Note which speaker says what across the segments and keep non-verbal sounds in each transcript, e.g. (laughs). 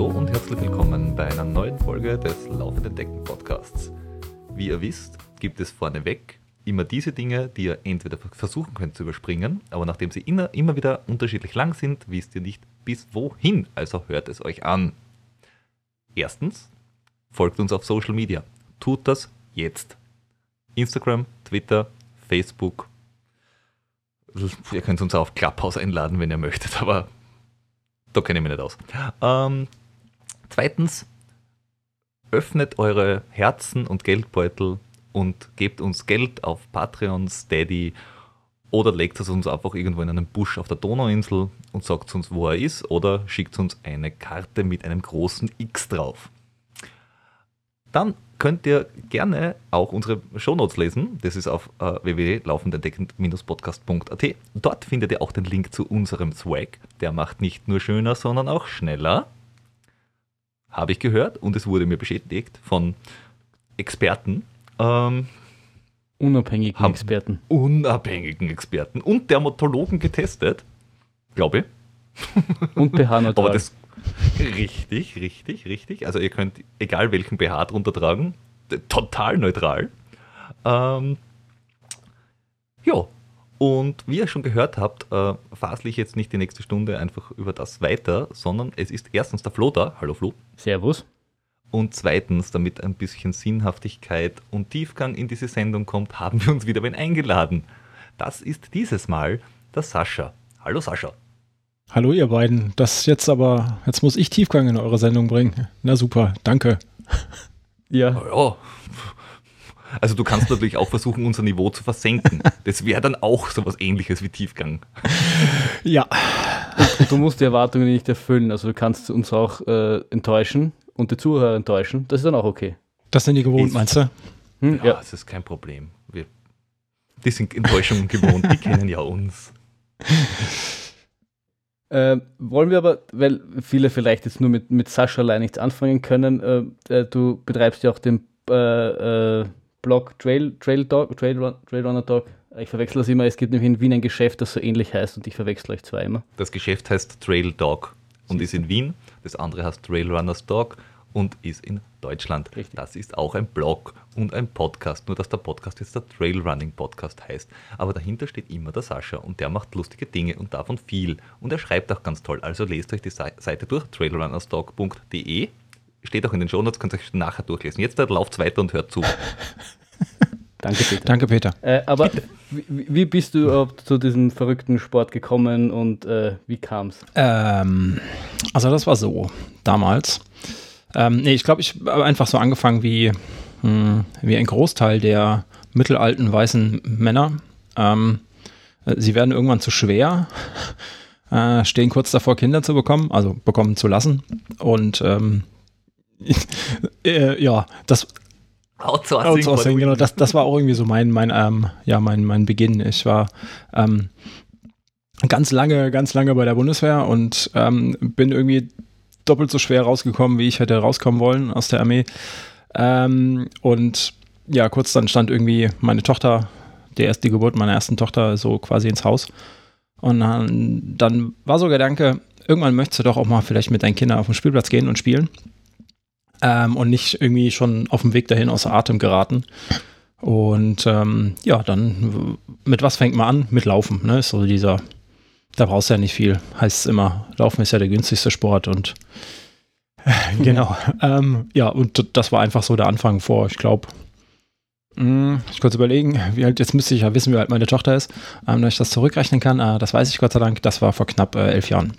Speaker 1: Hallo und herzlich willkommen bei einer neuen Folge des Laufenden Decken Podcasts. Wie ihr wisst, gibt es vorneweg immer diese Dinge, die ihr entweder versuchen könnt zu überspringen, aber nachdem sie immer, wieder unterschiedlich lang sind, wisst ihr nicht bis wohin, also hört es euch an. Erstens, folgt uns auf Social Media. Tut das jetzt. Instagram, Twitter, Facebook. Ihr könnt uns auch auf Clubhouse einladen, wenn ihr möchtet, aber da kenne ich mich nicht aus. Ähm, zweitens, öffnet eure Herzen und Geldbeutel und gebt uns Geld auf Patreon, Steady oder legt es uns einfach irgendwo in einem Busch auf der Donauinsel und sagt uns, wo er ist oder schickt uns eine Karte mit einem großen X drauf. Dann könnt ihr gerne auch unsere Shownotes lesen. Das ist auf äh, www.laufendendecken-podcast.at. Dort findet ihr auch den Link zu unserem Swag. Der macht nicht nur schöner, sondern auch schneller. Habe ich gehört und es wurde mir bestätigt von Experten. Ähm,
Speaker 2: unabhängigen Experten.
Speaker 1: Unabhängigen Experten und Dermatologen getestet. Glaube ich.
Speaker 2: Und pH-neutral. (laughs)
Speaker 1: Aber das Richtig, richtig, richtig. Also ihr könnt egal welchen BH drunter tragen, total neutral. Ähm, ja, und wie ihr schon gehört habt, äh, fasle ich jetzt nicht die nächste Stunde einfach über das weiter, sondern es ist erstens der Flo da. Hallo Flo.
Speaker 2: Servus.
Speaker 1: Und zweitens, damit ein bisschen Sinnhaftigkeit und Tiefgang in diese Sendung kommt, haben wir uns wieder wen eingeladen. Das ist dieses Mal der Sascha. Hallo Sascha.
Speaker 3: Hallo ihr beiden, das jetzt aber, jetzt muss ich Tiefgang in eure Sendung bringen. Na super, danke.
Speaker 1: Ja. ja. Also du kannst natürlich auch versuchen, unser Niveau zu versenken. Das wäre dann auch sowas ähnliches wie Tiefgang.
Speaker 2: Ja. Und du musst die Erwartungen nicht erfüllen. Also du kannst uns auch äh, enttäuschen und die Zuhörer enttäuschen. Das ist dann auch okay.
Speaker 3: Das sind die gewohnt, ist, meinst du?
Speaker 1: Hm, ja, ja, das ist kein Problem. Wir, die sind Enttäuschungen gewohnt, die kennen ja uns.
Speaker 2: Äh, wollen wir aber, weil viele vielleicht jetzt nur mit, mit Sascha allein nichts anfangen können, äh, äh, du betreibst ja auch den äh, äh, Blog Trail, Trail Dog, Trail, Run, Trail Runner Dog. Ich verwechsel das immer, es gibt nämlich in Wien ein Geschäft, das so ähnlich heißt und ich verwechsel euch zweimal.
Speaker 1: Das Geschäft heißt Trail Dog und ist in Wien, das andere heißt Trail Runners Dog und ist in Deutschland. Richtig. Das ist auch ein Blog und ein Podcast, nur dass der Podcast jetzt der Trailrunning Podcast heißt. Aber dahinter steht immer der Sascha und der macht lustige Dinge und davon viel. Und er schreibt auch ganz toll. Also lest euch die Seite durch, trailrunnerstalk.de. Steht auch in den Shownotes, könnt ihr euch nachher durchlesen. Jetzt lauft weiter und hört zu. (laughs)
Speaker 3: Danke, Peter. Danke, Peter.
Speaker 2: Äh, aber wie, wie, bist du zu diesem verrückten Sport gekommen und äh, wie kam es?
Speaker 3: Ähm, also das war so, damals ähm, nee, ich glaube, ich habe einfach so angefangen wie, mh, hm, wie ein Großteil der mittelalten weißen Männer. Ähm, sie werden irgendwann zu schwer, (laughs) äh, stehen kurz davor, Kinder zu bekommen, also bekommen zu lassen. Und ähm, (laughs) äh, ja, das Outsourcing, Outsourcing genau, das, das war auch irgendwie so mein, mein, ähm, ja, mein, mein Beginn. Ich war ähm, ganz lange, ganz lange bei der Bundeswehr und ähm, bin irgendwie doppelt so schwer rausgekommen, wie ich hätte rauskommen wollen aus der Armee. Ähm, und ja, kurz dann stand irgendwie meine Tochter, die erste Geburt meiner ersten Tochter, so quasi ins Haus. Und dann, dann war so der Gedanke, irgendwann möchtest du doch auch mal vielleicht mit deinen Kindern auf den Spielplatz gehen und spielen. Ähm, und nicht irgendwie schon auf dem Weg dahin außer Atem geraten. Und ähm, ja, dann mit was fängt man an? Mit Laufen, ne? Ist so dieser da brauchst du ja nicht viel. Heißt es immer, Laufen ist ja der günstigste Sport und äh, (laughs) genau. (laughs) ähm, ja, und das war einfach so der Anfang vor, ich glaube, hm, ich kurz überlegen, wie alt, jetzt müsste ich ja wissen, wie alt meine Tochter ist, ähm, dass ich das zurückrechnen kann. Äh, das weiß ich Gott sei Dank, das war vor knapp äh, elf Jahren,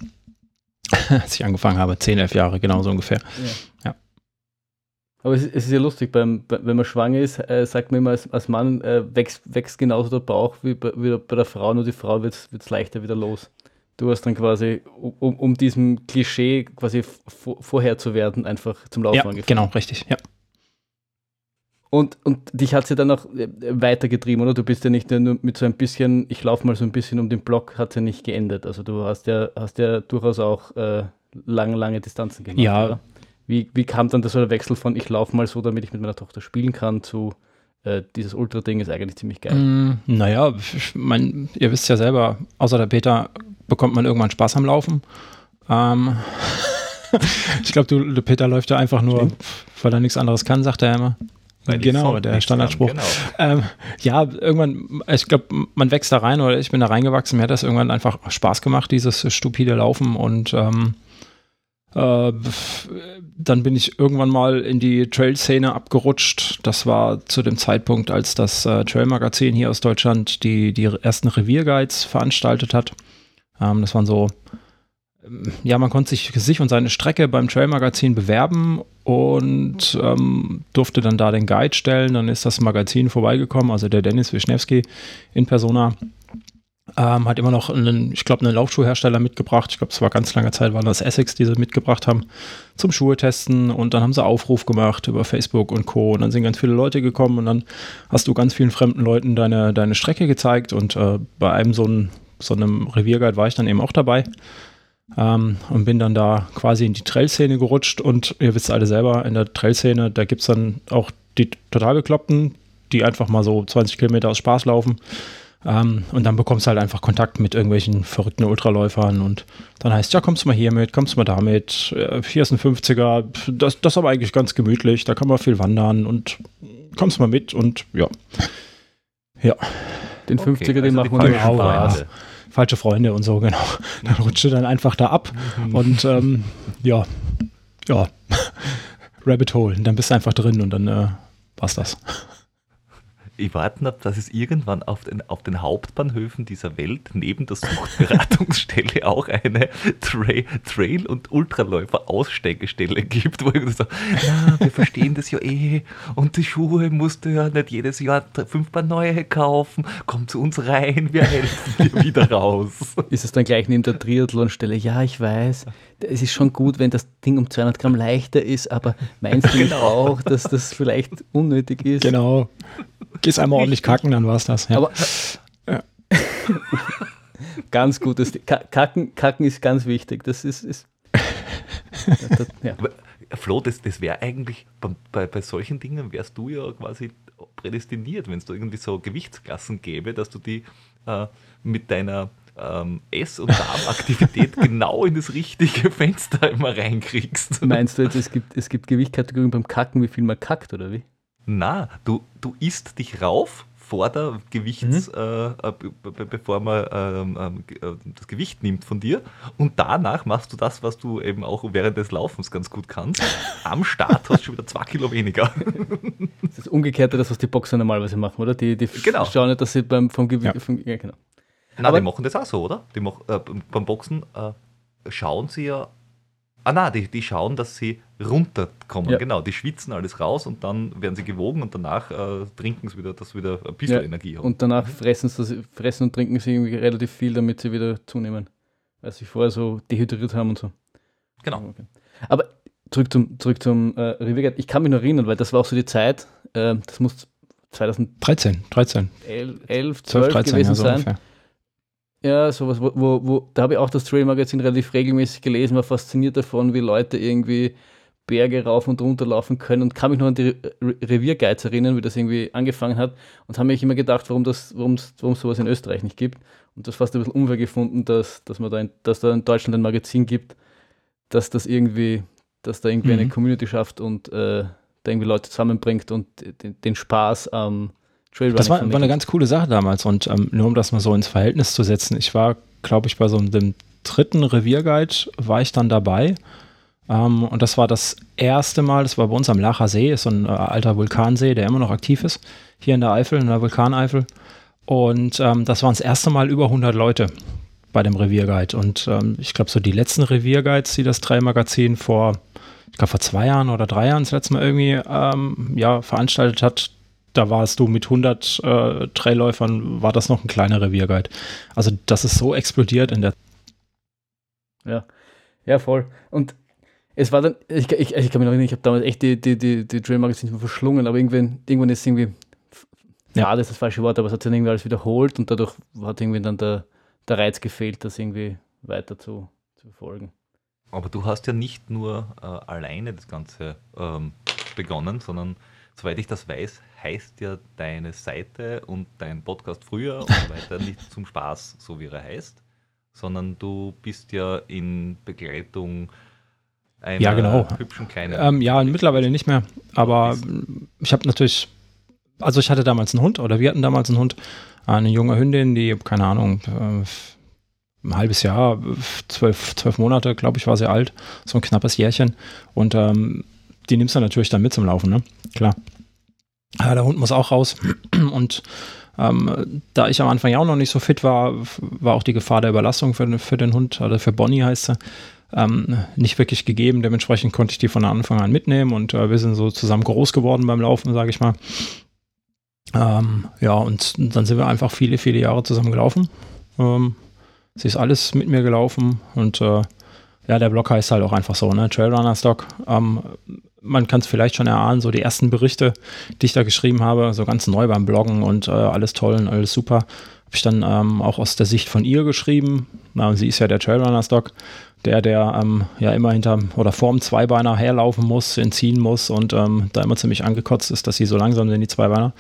Speaker 3: (laughs) als ich angefangen habe. Zehn, elf Jahre, genau so ungefähr. Ja. ja.
Speaker 2: Aber es, ist ja lustig, beim, wenn man schwanger ist, äh, sagt man immer, als, als Mann äh, wächst, wächst genauso der Bauch wie bei, wie bei der Frau, nur die Frau wird es leichter wieder los. Du hast dann quasi, um, um diesem Klischee quasi vorher zu werden, einfach zum Laufen
Speaker 3: ja, angefangen. Genau, richtig, ja.
Speaker 2: Und, und dich hat sie dann auch äh, weitergetrieben, oder? Du bist ja nicht nur mit so ein bisschen, ich laufe mal so ein bisschen um den Block, hat ja nicht geendet. Also du hast ja, hast ja durchaus auch äh, lange, lange Distanzen gemacht.
Speaker 3: Ja, oder?
Speaker 2: Wie, wie kam dann der Wechsel von ich laufe mal so, damit ich mit meiner Tochter spielen kann, zu äh, dieses Ultra-Ding ist eigentlich ziemlich geil?
Speaker 3: Mm, naja, ich mein, ihr wisst ja selber, außer der Peter bekommt man irgendwann Spaß am Laufen. Ähm, (laughs) ich glaube, du, der Peter läuft ja einfach nur, Stimmt. weil er nichts anderes kann, sagt er immer. Weil genau, der Standardspruch. Genau. ähm, ja, irgendwann, ich glaube, man wächst da rein oder ich bin da reingewachsen. Mir hat das irgendwann einfach Spaß gemacht, dieses stupide Laufen und ähm, äh, dann bin ich irgendwann mal in die Trail-Szene abgerutscht. Das war zu dem Zeitpunkt, als das äh, Trail-Magazin hier aus Deutschland die, die ersten Revierguides veranstaltet hat. Ähm, das waren so ja, man konnte sich, sich und seine Strecke beim Trail-Magazin bewerben und ähm, durfte dann da den Guide stellen. Dann ist das Magazin vorbeigekommen, also der Dennis Wischnewski in Persona. Ähm, hat immer noch einen, ich glaube, einen Laufschuhhersteller mitgebracht. Ich glaube, es war ganz lange Zeit, waren das Essex, die sie mitgebracht haben, zum Schuhe testen. Und dann haben sie Aufruf gemacht über Facebook und Co. Und dann sind ganz viele Leute gekommen und dann hast du ganz vielen fremden Leuten deine, deine Strecke gezeigt. Und äh, bei einem so, ein, so einem Revierguide war ich dann eben auch dabei. Ähm, und bin dann da quasi in die Trail-Szene gerutscht und ihr wisst alle selber, in der Trail-Szene, da gibt es dann auch die total Bekloppten, die einfach mal so 20 Kilometer aus Spaß laufen. Ähm, und dann bekommst du halt einfach Kontakt mit irgendwelchen verrückten Ultraläufern und dann heißt, ja, kommst du mal hier mit, kommst du mal damit, äh, hier ist ein 50er, das, das ist aber eigentlich ganz gemütlich, da kann man viel wandern und kommst mal mit und ja. Ja.
Speaker 2: Den 50er, okay, den also machen wir auch. Ja
Speaker 3: falsche Freunde und so, genau. Dann rutschte dann einfach da ab mhm. und ähm, ja, ja, (laughs) Rabbit Hole. Und dann bist du einfach drin und dann äh, war's das
Speaker 1: ich warten habe, dass es irgendwann auf den, auf den Hauptbahnhöfen dieser Welt neben der Suchtberatungsstelle (laughs) auch eine Tra Trail- und Ultraläufer-Aussteigestelle gibt, wo ich so, ja, wir verstehen das ja eh und die Schuhe musst du ja nicht jedes Jahr fünf Paar neue kaufen, komm zu uns rein, wir helfen dir (laughs) wieder raus.
Speaker 2: Ist es dann gleich neben der Triathlon-Stelle? Ja, ich weiß, es ist schon gut, wenn das Ding um 200 Gramm leichter ist, aber meinst du (laughs) genau. auch, dass das vielleicht unnötig ist?
Speaker 3: Genau. Gehst einmal ordentlich kacken, dann war es das. Ja. Aber, ja.
Speaker 2: ganz gutes. Kacken, kacken ist ganz wichtig. Das ist. ist (laughs)
Speaker 1: das, ja. Flo, das, das wäre eigentlich, bei, bei solchen Dingen wärst du ja quasi prädestiniert, wenn es da irgendwie so Gewichtsklassen gäbe, dass du die äh, mit deiner ähm, Ess- und Darmaktivität (laughs) genau in das richtige Fenster immer reinkriegst.
Speaker 2: Meinst du jetzt, es gibt, es gibt Gewichtkategorien beim Kacken, wie viel man kackt, oder wie?
Speaker 1: Na, du, du isst dich rauf vor der Gewichts, mhm. äh, äh bevor man ähm, ähm, äh, das Gewicht nimmt von dir und danach machst du das, was du eben auch während des Laufens ganz gut kannst. Am Start hast du schon wieder zwei Kilo weniger. (laughs)
Speaker 2: Das ist das Umgekehrte, das was die Boxer normalerweise machen, oder? Die, die
Speaker 1: genau.
Speaker 2: schauen nicht, dass sie beim vom Gewicht. Ja.
Speaker 1: ja, genau. Nein, die machen das auch so, oder? Die mach, äh, beim Boxen äh, schauen sie ja Ah nein, die, die schauen, dass sie runterkommen. Ja. Genau, die schwitzen alles raus und dann werden sie gewogen und danach äh, trinken sie wieder, dass sie wieder ein bisschen ja. Energie haben.
Speaker 2: Und danach fressen, sie, fressen und trinken sie irgendwie relativ viel, damit sie wieder zunehmen. Weil sie vorher so dehydriert haben und so.
Speaker 1: Genau. Okay.
Speaker 2: Aber zurück zum, zurück zum äh, Riviergate. Ich kann mich noch erinnern, weil das war auch so die Zeit, äh, das muss 2013, 13, 11, 11 12, 12 13, gewesen ja, so sein. Ungefähr ja, sowas, wo, wo, wo da habe ich auch das Trail-Magazin relativ regelmäßig gelesen, war fasziniert davon, wie Leute irgendwie Berge rauf und runter laufen können und kann mich noch an die Re Revierguides erinnern, wie das irgendwie angefangen hat und habe mich immer gedacht, warum das, warum es sowas in Österreich nicht gibt und das fast ein bisschen unfair gefunden, dass, dass man da in, dass da in Deutschland ein Magazin gibt, dass das irgendwie, dass da irgendwie mhm. eine Community schafft und äh, da irgendwie Leute zusammenbringt und den, den Spaß am ähm,
Speaker 3: Trailrunning. Das war, war, eine ganz coole Sache damals und ähm, nur um das mal so ins Verhältnis zu setzen, ich war, glaube ich, bei so einem dritten Revierguide war ich dann dabei. Ähm, und das war das erste Mal, das war bei uns am Lacher See, ist so ein äh, alter Vulkansee, der immer noch aktiv ist, hier in der Eifel, in der Vulkaneifel. Und ähm, das waren das erste Mal über 100 Leute bei dem Revierguide. Und ähm, ich glaube so die letzten Revierguides, die das Trailmagazin vor ich glaube vor zwei Jahren oder drei Jahren das letzte Mal irgendwie ähm, ja, veranstaltet hat, da warst du mit 100 äh, Trailläufern, war das noch ein kleiner Revierguide. Also das ist so explodiert in der
Speaker 2: Ja, ja, voll. Und es war dann, ich, ich, ich kann mich noch erinnern, ich habe damals echt die, die, die, die Trail-Magazine verschlungen, aber irgendwann, irgendwann ist irgendwie, ja, das ist das falsche Wort, aber es hat sich dann irgendwie alles wiederholt und dadurch hat irgendwie dann der, der Reiz gefehlt, das irgendwie weiter zu, zu verfolgen.
Speaker 1: Aber du hast ja nicht nur äh, alleine das Ganze ähm, begonnen, sondern soweit ich das weiß, heißt ja deine Seite und dein Podcast früher und so weiter (laughs) nicht zum Spaß, so wie er heißt, sondern du bist ja in Begleitung Einer
Speaker 3: Ja, genau.
Speaker 1: hübschen kleinen.
Speaker 3: Ähm, ja, mittlerweile nicht mehr. Aber ich habe natürlich, also ich hatte damals einen Hund oder wir hatten damals einen Hund, eine junge Hündin, die, keine Ahnung, äh, ein halbes Jahr, zwölf, zwölf Monate, glaube ich, war sie alt, so ein knappes Jährchen. Und ähm, die nimmst du natürlich dann mit zum Laufen, ne? Klar. Ja, der Hund muss auch raus. (clears throat) Und ähm, da ich am Anfang ja auch noch nicht so fit war, war auch die Gefahr der Überlastung für, für den Hund, oder für Bonnie heißt sie, ähm, nicht wirklich gegeben. Dementsprechend konnte ich die von Anfang an mitnehmen und äh, wir sind so zusammen groß geworden beim Laufen, sage ich mal. Ähm, ja, und dann sind wir einfach viele, viele Jahre zusammen gelaufen. Ähm, sie ist alles mit mir gelaufen und äh, ja, der Blog heißt halt auch einfach so, ne? Trailrunner Stock. Ähm, man kann es vielleicht schon erahnen, so die ersten Berichte, die ich da geschrieben habe, so ganz neu beim Bloggen und äh, alles toll und alles super, habe ich dann ähm, auch aus der Sicht von ihr geschrieben. Na, sie ist ja der Trailrunner Stock, der, der ähm, ja immer hinterm oder vorm Zweibeiner herlaufen muss, entziehen muss und ähm, da immer ziemlich angekotzt ist, dass sie so langsam sind, die Zweibeiner.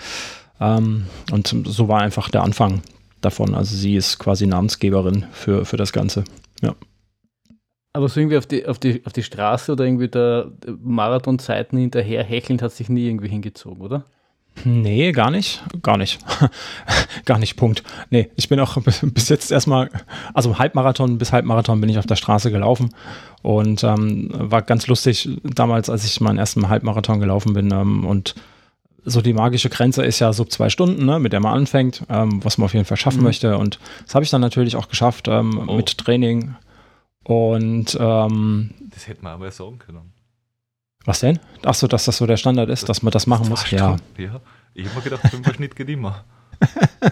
Speaker 3: Ähm, und so war einfach der Anfang davon. Also sie ist quasi Namensgeberin für, für das Ganze. Ja.
Speaker 2: Aber so irgendwie auf die, auf die, auf die Straße oder irgendwie der Marathonzeiten hinterher hechelnd hat sich nie irgendwie hingezogen, oder?
Speaker 3: Nee, gar nicht. Gar nicht. (laughs) gar nicht, Punkt. Nee, ich bin auch bis jetzt erstmal, also Halbmarathon bis Halbmarathon bin ich auf der Straße gelaufen und ähm, war ganz lustig damals, als ich meinen ersten Halbmarathon gelaufen bin ähm, und so die magische Grenze ist ja so zwei Stunden, ne, mit der man anfängt, ähm, was man auf jeden Fall schaffen
Speaker 2: Mhm.
Speaker 3: möchte und das habe ich dann natürlich auch geschafft ähm,
Speaker 1: Oh.
Speaker 3: mit Training und ähm,
Speaker 1: das hätte man aber sagen können.
Speaker 3: was denn? Ach so, dass das so der Standard ist, dass man das machen muss.
Speaker 1: Zwei
Speaker 3: Ja,
Speaker 1: ja. Ich habe mir gedacht, fünfer Schnitt geht immer. (laughs)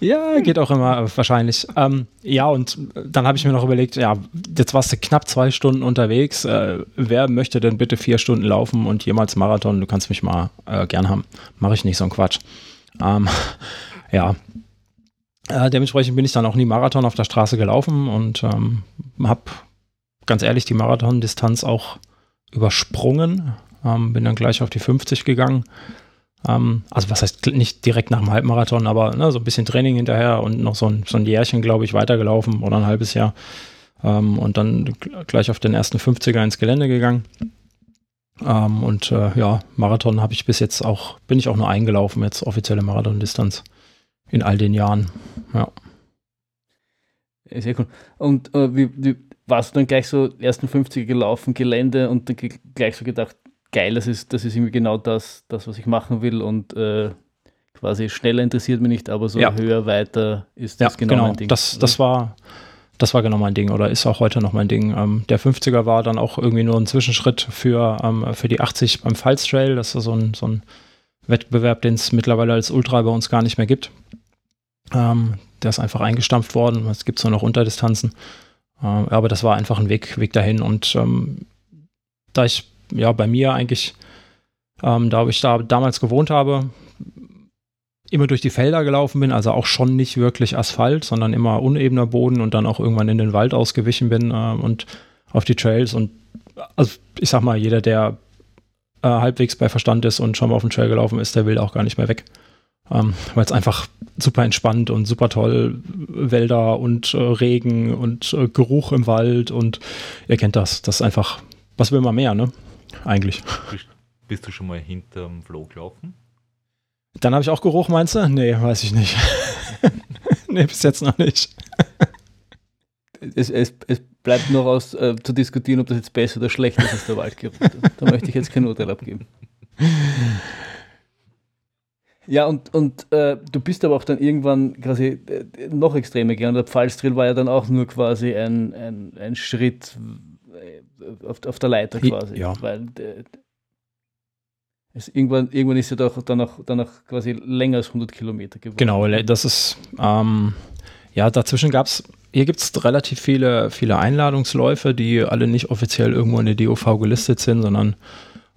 Speaker 3: Ja, geht auch immer wahrscheinlich. Ähm, ja, und dann habe ich mir noch überlegt, ja, jetzt warst du knapp zwei Stunden unterwegs. Äh, wer möchte denn bitte vier Stunden laufen und jemals Marathon? Du kannst mich mal äh, gern haben. Mache ich nicht so einen Quatsch. Ähm, (laughs) ja. Äh, dementsprechend bin ich dann auch nie Marathon auf der Straße gelaufen und ähm, habe ganz ehrlich die Marathondistanz auch übersprungen. Ähm, bin dann gleich auf die 50 gegangen. Ähm, also was heißt nicht direkt nach dem Halbmarathon, aber ne, so ein bisschen Training hinterher und noch so ein, so ein Jährchen, glaube ich, weitergelaufen oder ein halbes Jahr. Ähm, und dann gl- gleich auf den ersten 50er ins Gelände gegangen. Ähm, und äh, ja, Marathon habe ich bis jetzt auch, bin ich auch nur eingelaufen, jetzt offizielle Marathondistanz in all den Jahren. Ja.
Speaker 2: Ja, Sehr cool. Und äh, wie, wie, warst du dann gleich so ersten 50er gelaufen, Gelände und dann gleich so gedacht, geil, das ist, das ist irgendwie genau das, das, was ich machen will und äh, quasi schneller interessiert mich nicht, aber so
Speaker 3: Ja.
Speaker 2: höher, weiter ist
Speaker 3: Ja,
Speaker 2: das genau,
Speaker 3: genau.
Speaker 2: mein Ding.
Speaker 3: Das, das war, das war genau mein Ding oder ist auch heute noch mein Ding. Ähm, der 50er war dann auch irgendwie nur ein Zwischenschritt für, ähm, für die 80 beim Pfalz Trail. Das ist so ein, so ein Wettbewerb, den es mittlerweile als Ultra bei uns gar nicht mehr gibt. Ähm, der ist einfach eingestampft worden. Es gibt nur noch Unterdistanzen. Ähm, aber das war einfach ein Weg, Weg dahin. Und ähm, da ich ja bei mir eigentlich, ähm, da ich da damals gewohnt habe, immer durch die Felder gelaufen bin, also auch schon nicht wirklich Asphalt, sondern immer unebener Boden und dann auch irgendwann in den Wald ausgewichen bin äh, und auf die Trails und also ich sag mal, jeder, der äh, halbwegs bei Verstand ist und schon mal auf dem Trail gelaufen ist, der will auch gar nicht mehr weg. Ähm, Weil es einfach super entspannt und super toll, Wälder und äh, Regen und äh, Geruch im Wald und ihr kennt das. Das ist einfach, was will man mehr, ne? Eigentlich.
Speaker 1: Bist, du schon mal hinterm Floh gelaufen?
Speaker 3: Dann habe ich auch Geruch, meinst du? Nee, weiß ich nicht. (laughs) nee, bis jetzt noch nicht.
Speaker 2: es, es, es bleibt noch aus äh, zu diskutieren, ob das jetzt besser oder schlechter ist als der Waldgeruch. da möchte ich jetzt kein Urteil abgeben. Ja, und, und äh, du bist aber auch dann irgendwann quasi äh, noch extremer gegangen. Der Pfalztrill war ja dann auch nur quasi ein, ein, ein Schritt äh, auf, auf der Leiter quasi.
Speaker 3: Ja.
Speaker 2: Weil äh, es irgendwann, irgendwann ist ja doch dann auch, dann auch quasi länger als 100 Kilometer geworden.
Speaker 3: Genau, das ist, ähm, ja, dazwischen gab es, hier gibt es relativ viele, viele Einladungsläufe, die alle nicht offiziell irgendwo in der DOV gelistet sind, sondern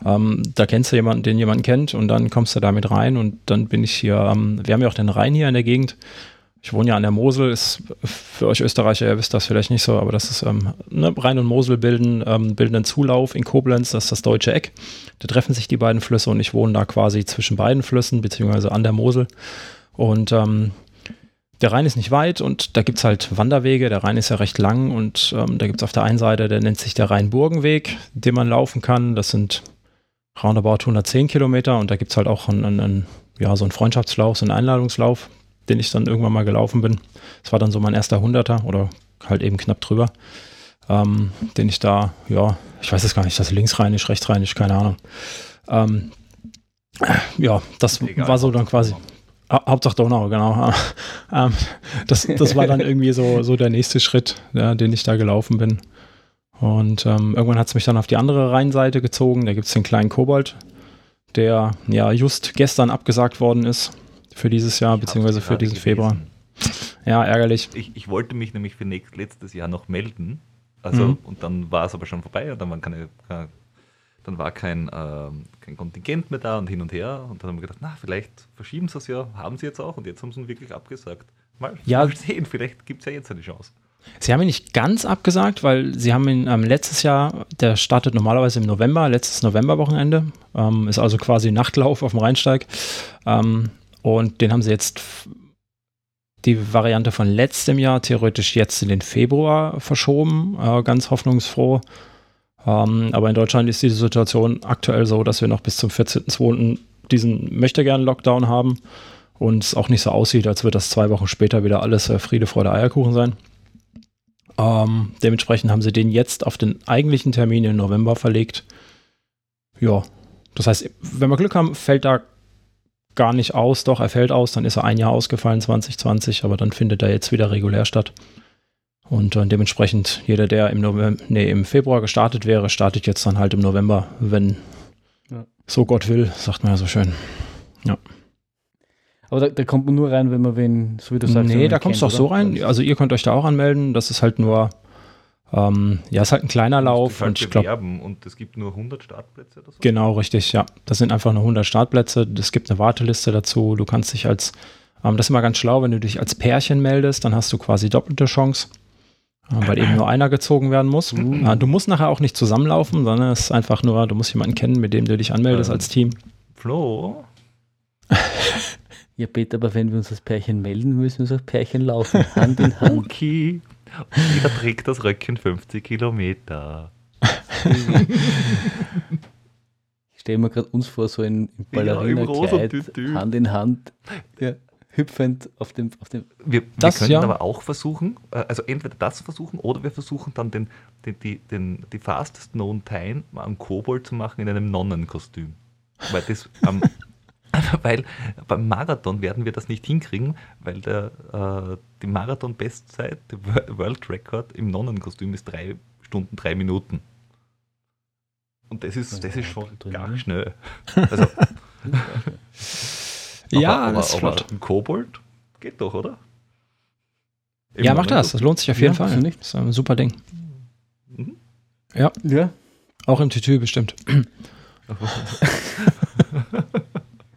Speaker 3: ähm, da kennst du jemanden, den jemand kennt und dann kommst du damit rein und dann bin ich hier, ähm, wir haben ja auch den Rhein hier in der Gegend. Ich wohne ja an der Mosel, ist für euch Österreicher, ihr wisst das vielleicht nicht so, aber das ist ähm, ne, Rhein und Mosel bilden, ähm, bilden einen Zulauf in Koblenz, das ist das deutsche Eck. Da treffen sich die beiden Flüsse und ich wohne da quasi zwischen beiden Flüssen, beziehungsweise an der Mosel. Und ähm, der Rhein ist nicht weit und da gibt es halt Wanderwege. Der Rhein ist ja recht lang und ähm, da gibt es auf der einen Seite, der nennt sich der Rhein-Burgenweg, den man laufen kann. Das sind roundabout 110 Kilometer und da gibt es halt auch einen, einen, ja, so einen Freundschaftslauf, so einen Einladungslauf, den ich dann irgendwann mal gelaufen bin. Das war dann so mein erster Hunderter oder halt eben knapp drüber, ähm, den ich da, ja, ich weiß es gar nicht, das linksrheinisch, rechtsrheinisch, keine Ahnung. Ähm, ja, das Egal, war so dann quasi. Hauptsache Donau, genau. (laughs) ähm, das, das war dann (laughs) irgendwie so, so der nächste Schritt, ja, den ich da gelaufen bin. Und ähm, irgendwann hat es mich dann auf die andere Rheinseite gezogen. Da gibt es den kleinen Kobold, der ja just gestern abgesagt worden ist für dieses Jahr, ich beziehungsweise für diesen Februar. Ja, ärgerlich.
Speaker 1: Ich, ich wollte mich nämlich für nächstes, letztes Jahr noch melden. Also, mhm. und dann war es aber schon vorbei und dann waren keine, dann war kein, ähm, kein Kontingent mehr da und hin und her. Und dann haben wir gedacht, na, vielleicht verschieben sie es ja, haben sie jetzt auch und jetzt haben sie ihn wirklich abgesagt. Mal, ja, mal sehen, vielleicht gibt es ja jetzt eine Chance.
Speaker 3: Sie haben ihn nicht ganz abgesagt, weil sie haben ihn ähm, letztes Jahr, der startet normalerweise im November, letztes Novemberwochenende, ähm, ist also quasi Nachtlauf auf dem Rheinsteig. Ähm, und den haben sie jetzt die Variante von letztem Jahr theoretisch jetzt in den Februar verschoben, äh, ganz hoffnungsfroh. Ähm, aber in Deutschland ist die Situation aktuell so, dass wir noch bis zum 14.02. diesen Möchtegern-Lockdown haben und es auch nicht so aussieht, als würde das zwei Wochen später wieder alles äh, Friede, Freude, Eierkuchen sein. Ähm, dementsprechend haben sie den jetzt auf den eigentlichen Termin im November verlegt. Ja, das heißt, wenn wir Glück haben, fällt da gar nicht aus. Doch, er fällt aus, dann ist er ein Jahr ausgefallen, 2020, aber dann findet er jetzt wieder regulär statt. Und äh, dementsprechend, jeder, der im, November, nee, im Februar gestartet wäre, startet jetzt dann halt im November, wenn ja. so Gott will, sagt man ja so schön. Ja.
Speaker 2: Aber da, da, kommt man nur rein, wenn man wen, so wie du sagst.
Speaker 3: Nee, da kommst du auch so rein. Also ihr könnt euch da auch anmelden. Das ist halt nur, ähm, ja, ist halt ein kleiner Lauf.
Speaker 1: Halt und ich glaube, und es gibt nur 100 Startplätze oder so.
Speaker 3: Genau, richtig, ja. Das sind einfach nur 100 Startplätze. Es gibt eine Warteliste dazu. Du kannst dich als, ähm, das ist immer ganz schlau, wenn du dich als Pärchen meldest, dann hast du quasi doppelte Chance weil eben nur einer gezogen werden muss. Uh. Du musst nachher auch nicht zusammenlaufen, sondern es ist einfach nur, du musst jemanden kennen, mit dem du dich anmeldest ähm, als Team.
Speaker 1: Flo? (laughs)
Speaker 2: ja, Peter, aber wenn wir uns als Pärchen melden, müssen wir uns als Pärchen laufen, Hand in Hand.
Speaker 1: Okay. (laughs) Jeder trägt das Röckchen 50 Kilometer.
Speaker 2: ich stelle mir gerade uns vor, so in, in Ballerina-Kleid, ja, Hand in Hand. Ja hüpfend auf dem. Auf dem
Speaker 1: wir, wir können ja. aber auch versuchen, äh, also entweder das versuchen oder wir versuchen dann den, den, die, den, die fastest known time mal einen Kobold zu machen in einem Nonnenkostüm. Weil das ähm, weil beim Marathon werden wir das nicht hinkriegen, weil der, äh, die Marathon-Bestzeit, der World Record im Nonnenkostüm ist drei Stunden, drei Minuten. Und das ist, das ist schon gar schnell. Also, (laughs)
Speaker 3: ja, aber, das ist
Speaker 1: aber flott. ein Kobold geht doch, oder?
Speaker 3: Im ja, mach das. Das lohnt sich auf jeden ja, Fall. Das ist ein super Ding. Mhm. Ja. ja. Auch im Tütü bestimmt. (laughs) (laughs)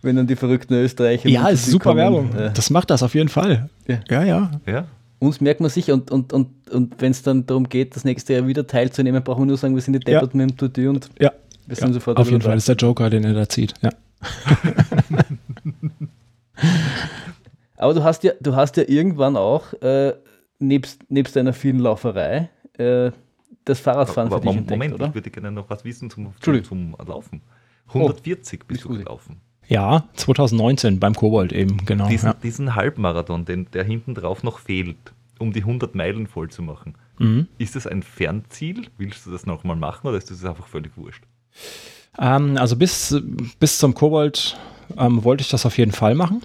Speaker 2: Wenn dann die verrückten Österreicher.
Speaker 3: Ja, ist super kommen, Werbung. Äh, das macht das auf jeden Fall. Ja, ja. ja.
Speaker 1: ja.
Speaker 2: Uns merkt man sich und, und, und, und wenn es dann darum geht, das nächste Jahr wieder teilzunehmen, brauchen wir nur sagen, wir sind die Deppert mit dem Tütü und
Speaker 3: ja. wir sind sofort Auf jeden Fall, ist der Joker, den er da zieht. Ja. (laughs)
Speaker 2: Aber du hast ja, du hast ja irgendwann auch, äh, nebst, nebst deiner vielen Lauferei, äh, das Fahrradfahren
Speaker 1: aber, für dich Moment, entdeckt, oder? ich würde gerne noch was wissen zum, zum, zum Laufen. 140 oh, bist du gelaufen.
Speaker 3: Ja, 2019 beim Kobold eben, genau.
Speaker 1: Diesen,
Speaker 3: ja.
Speaker 1: diesen Halbmarathon, den, der hinten drauf noch fehlt, um die 100 Meilen voll zu machen. Mhm. Ist das ein Fernziel? Willst du das nochmal machen oder ist das einfach völlig wurscht?
Speaker 3: Ähm, also bis, bis zum Kobold ähm, wollte ich das auf jeden Fall machen.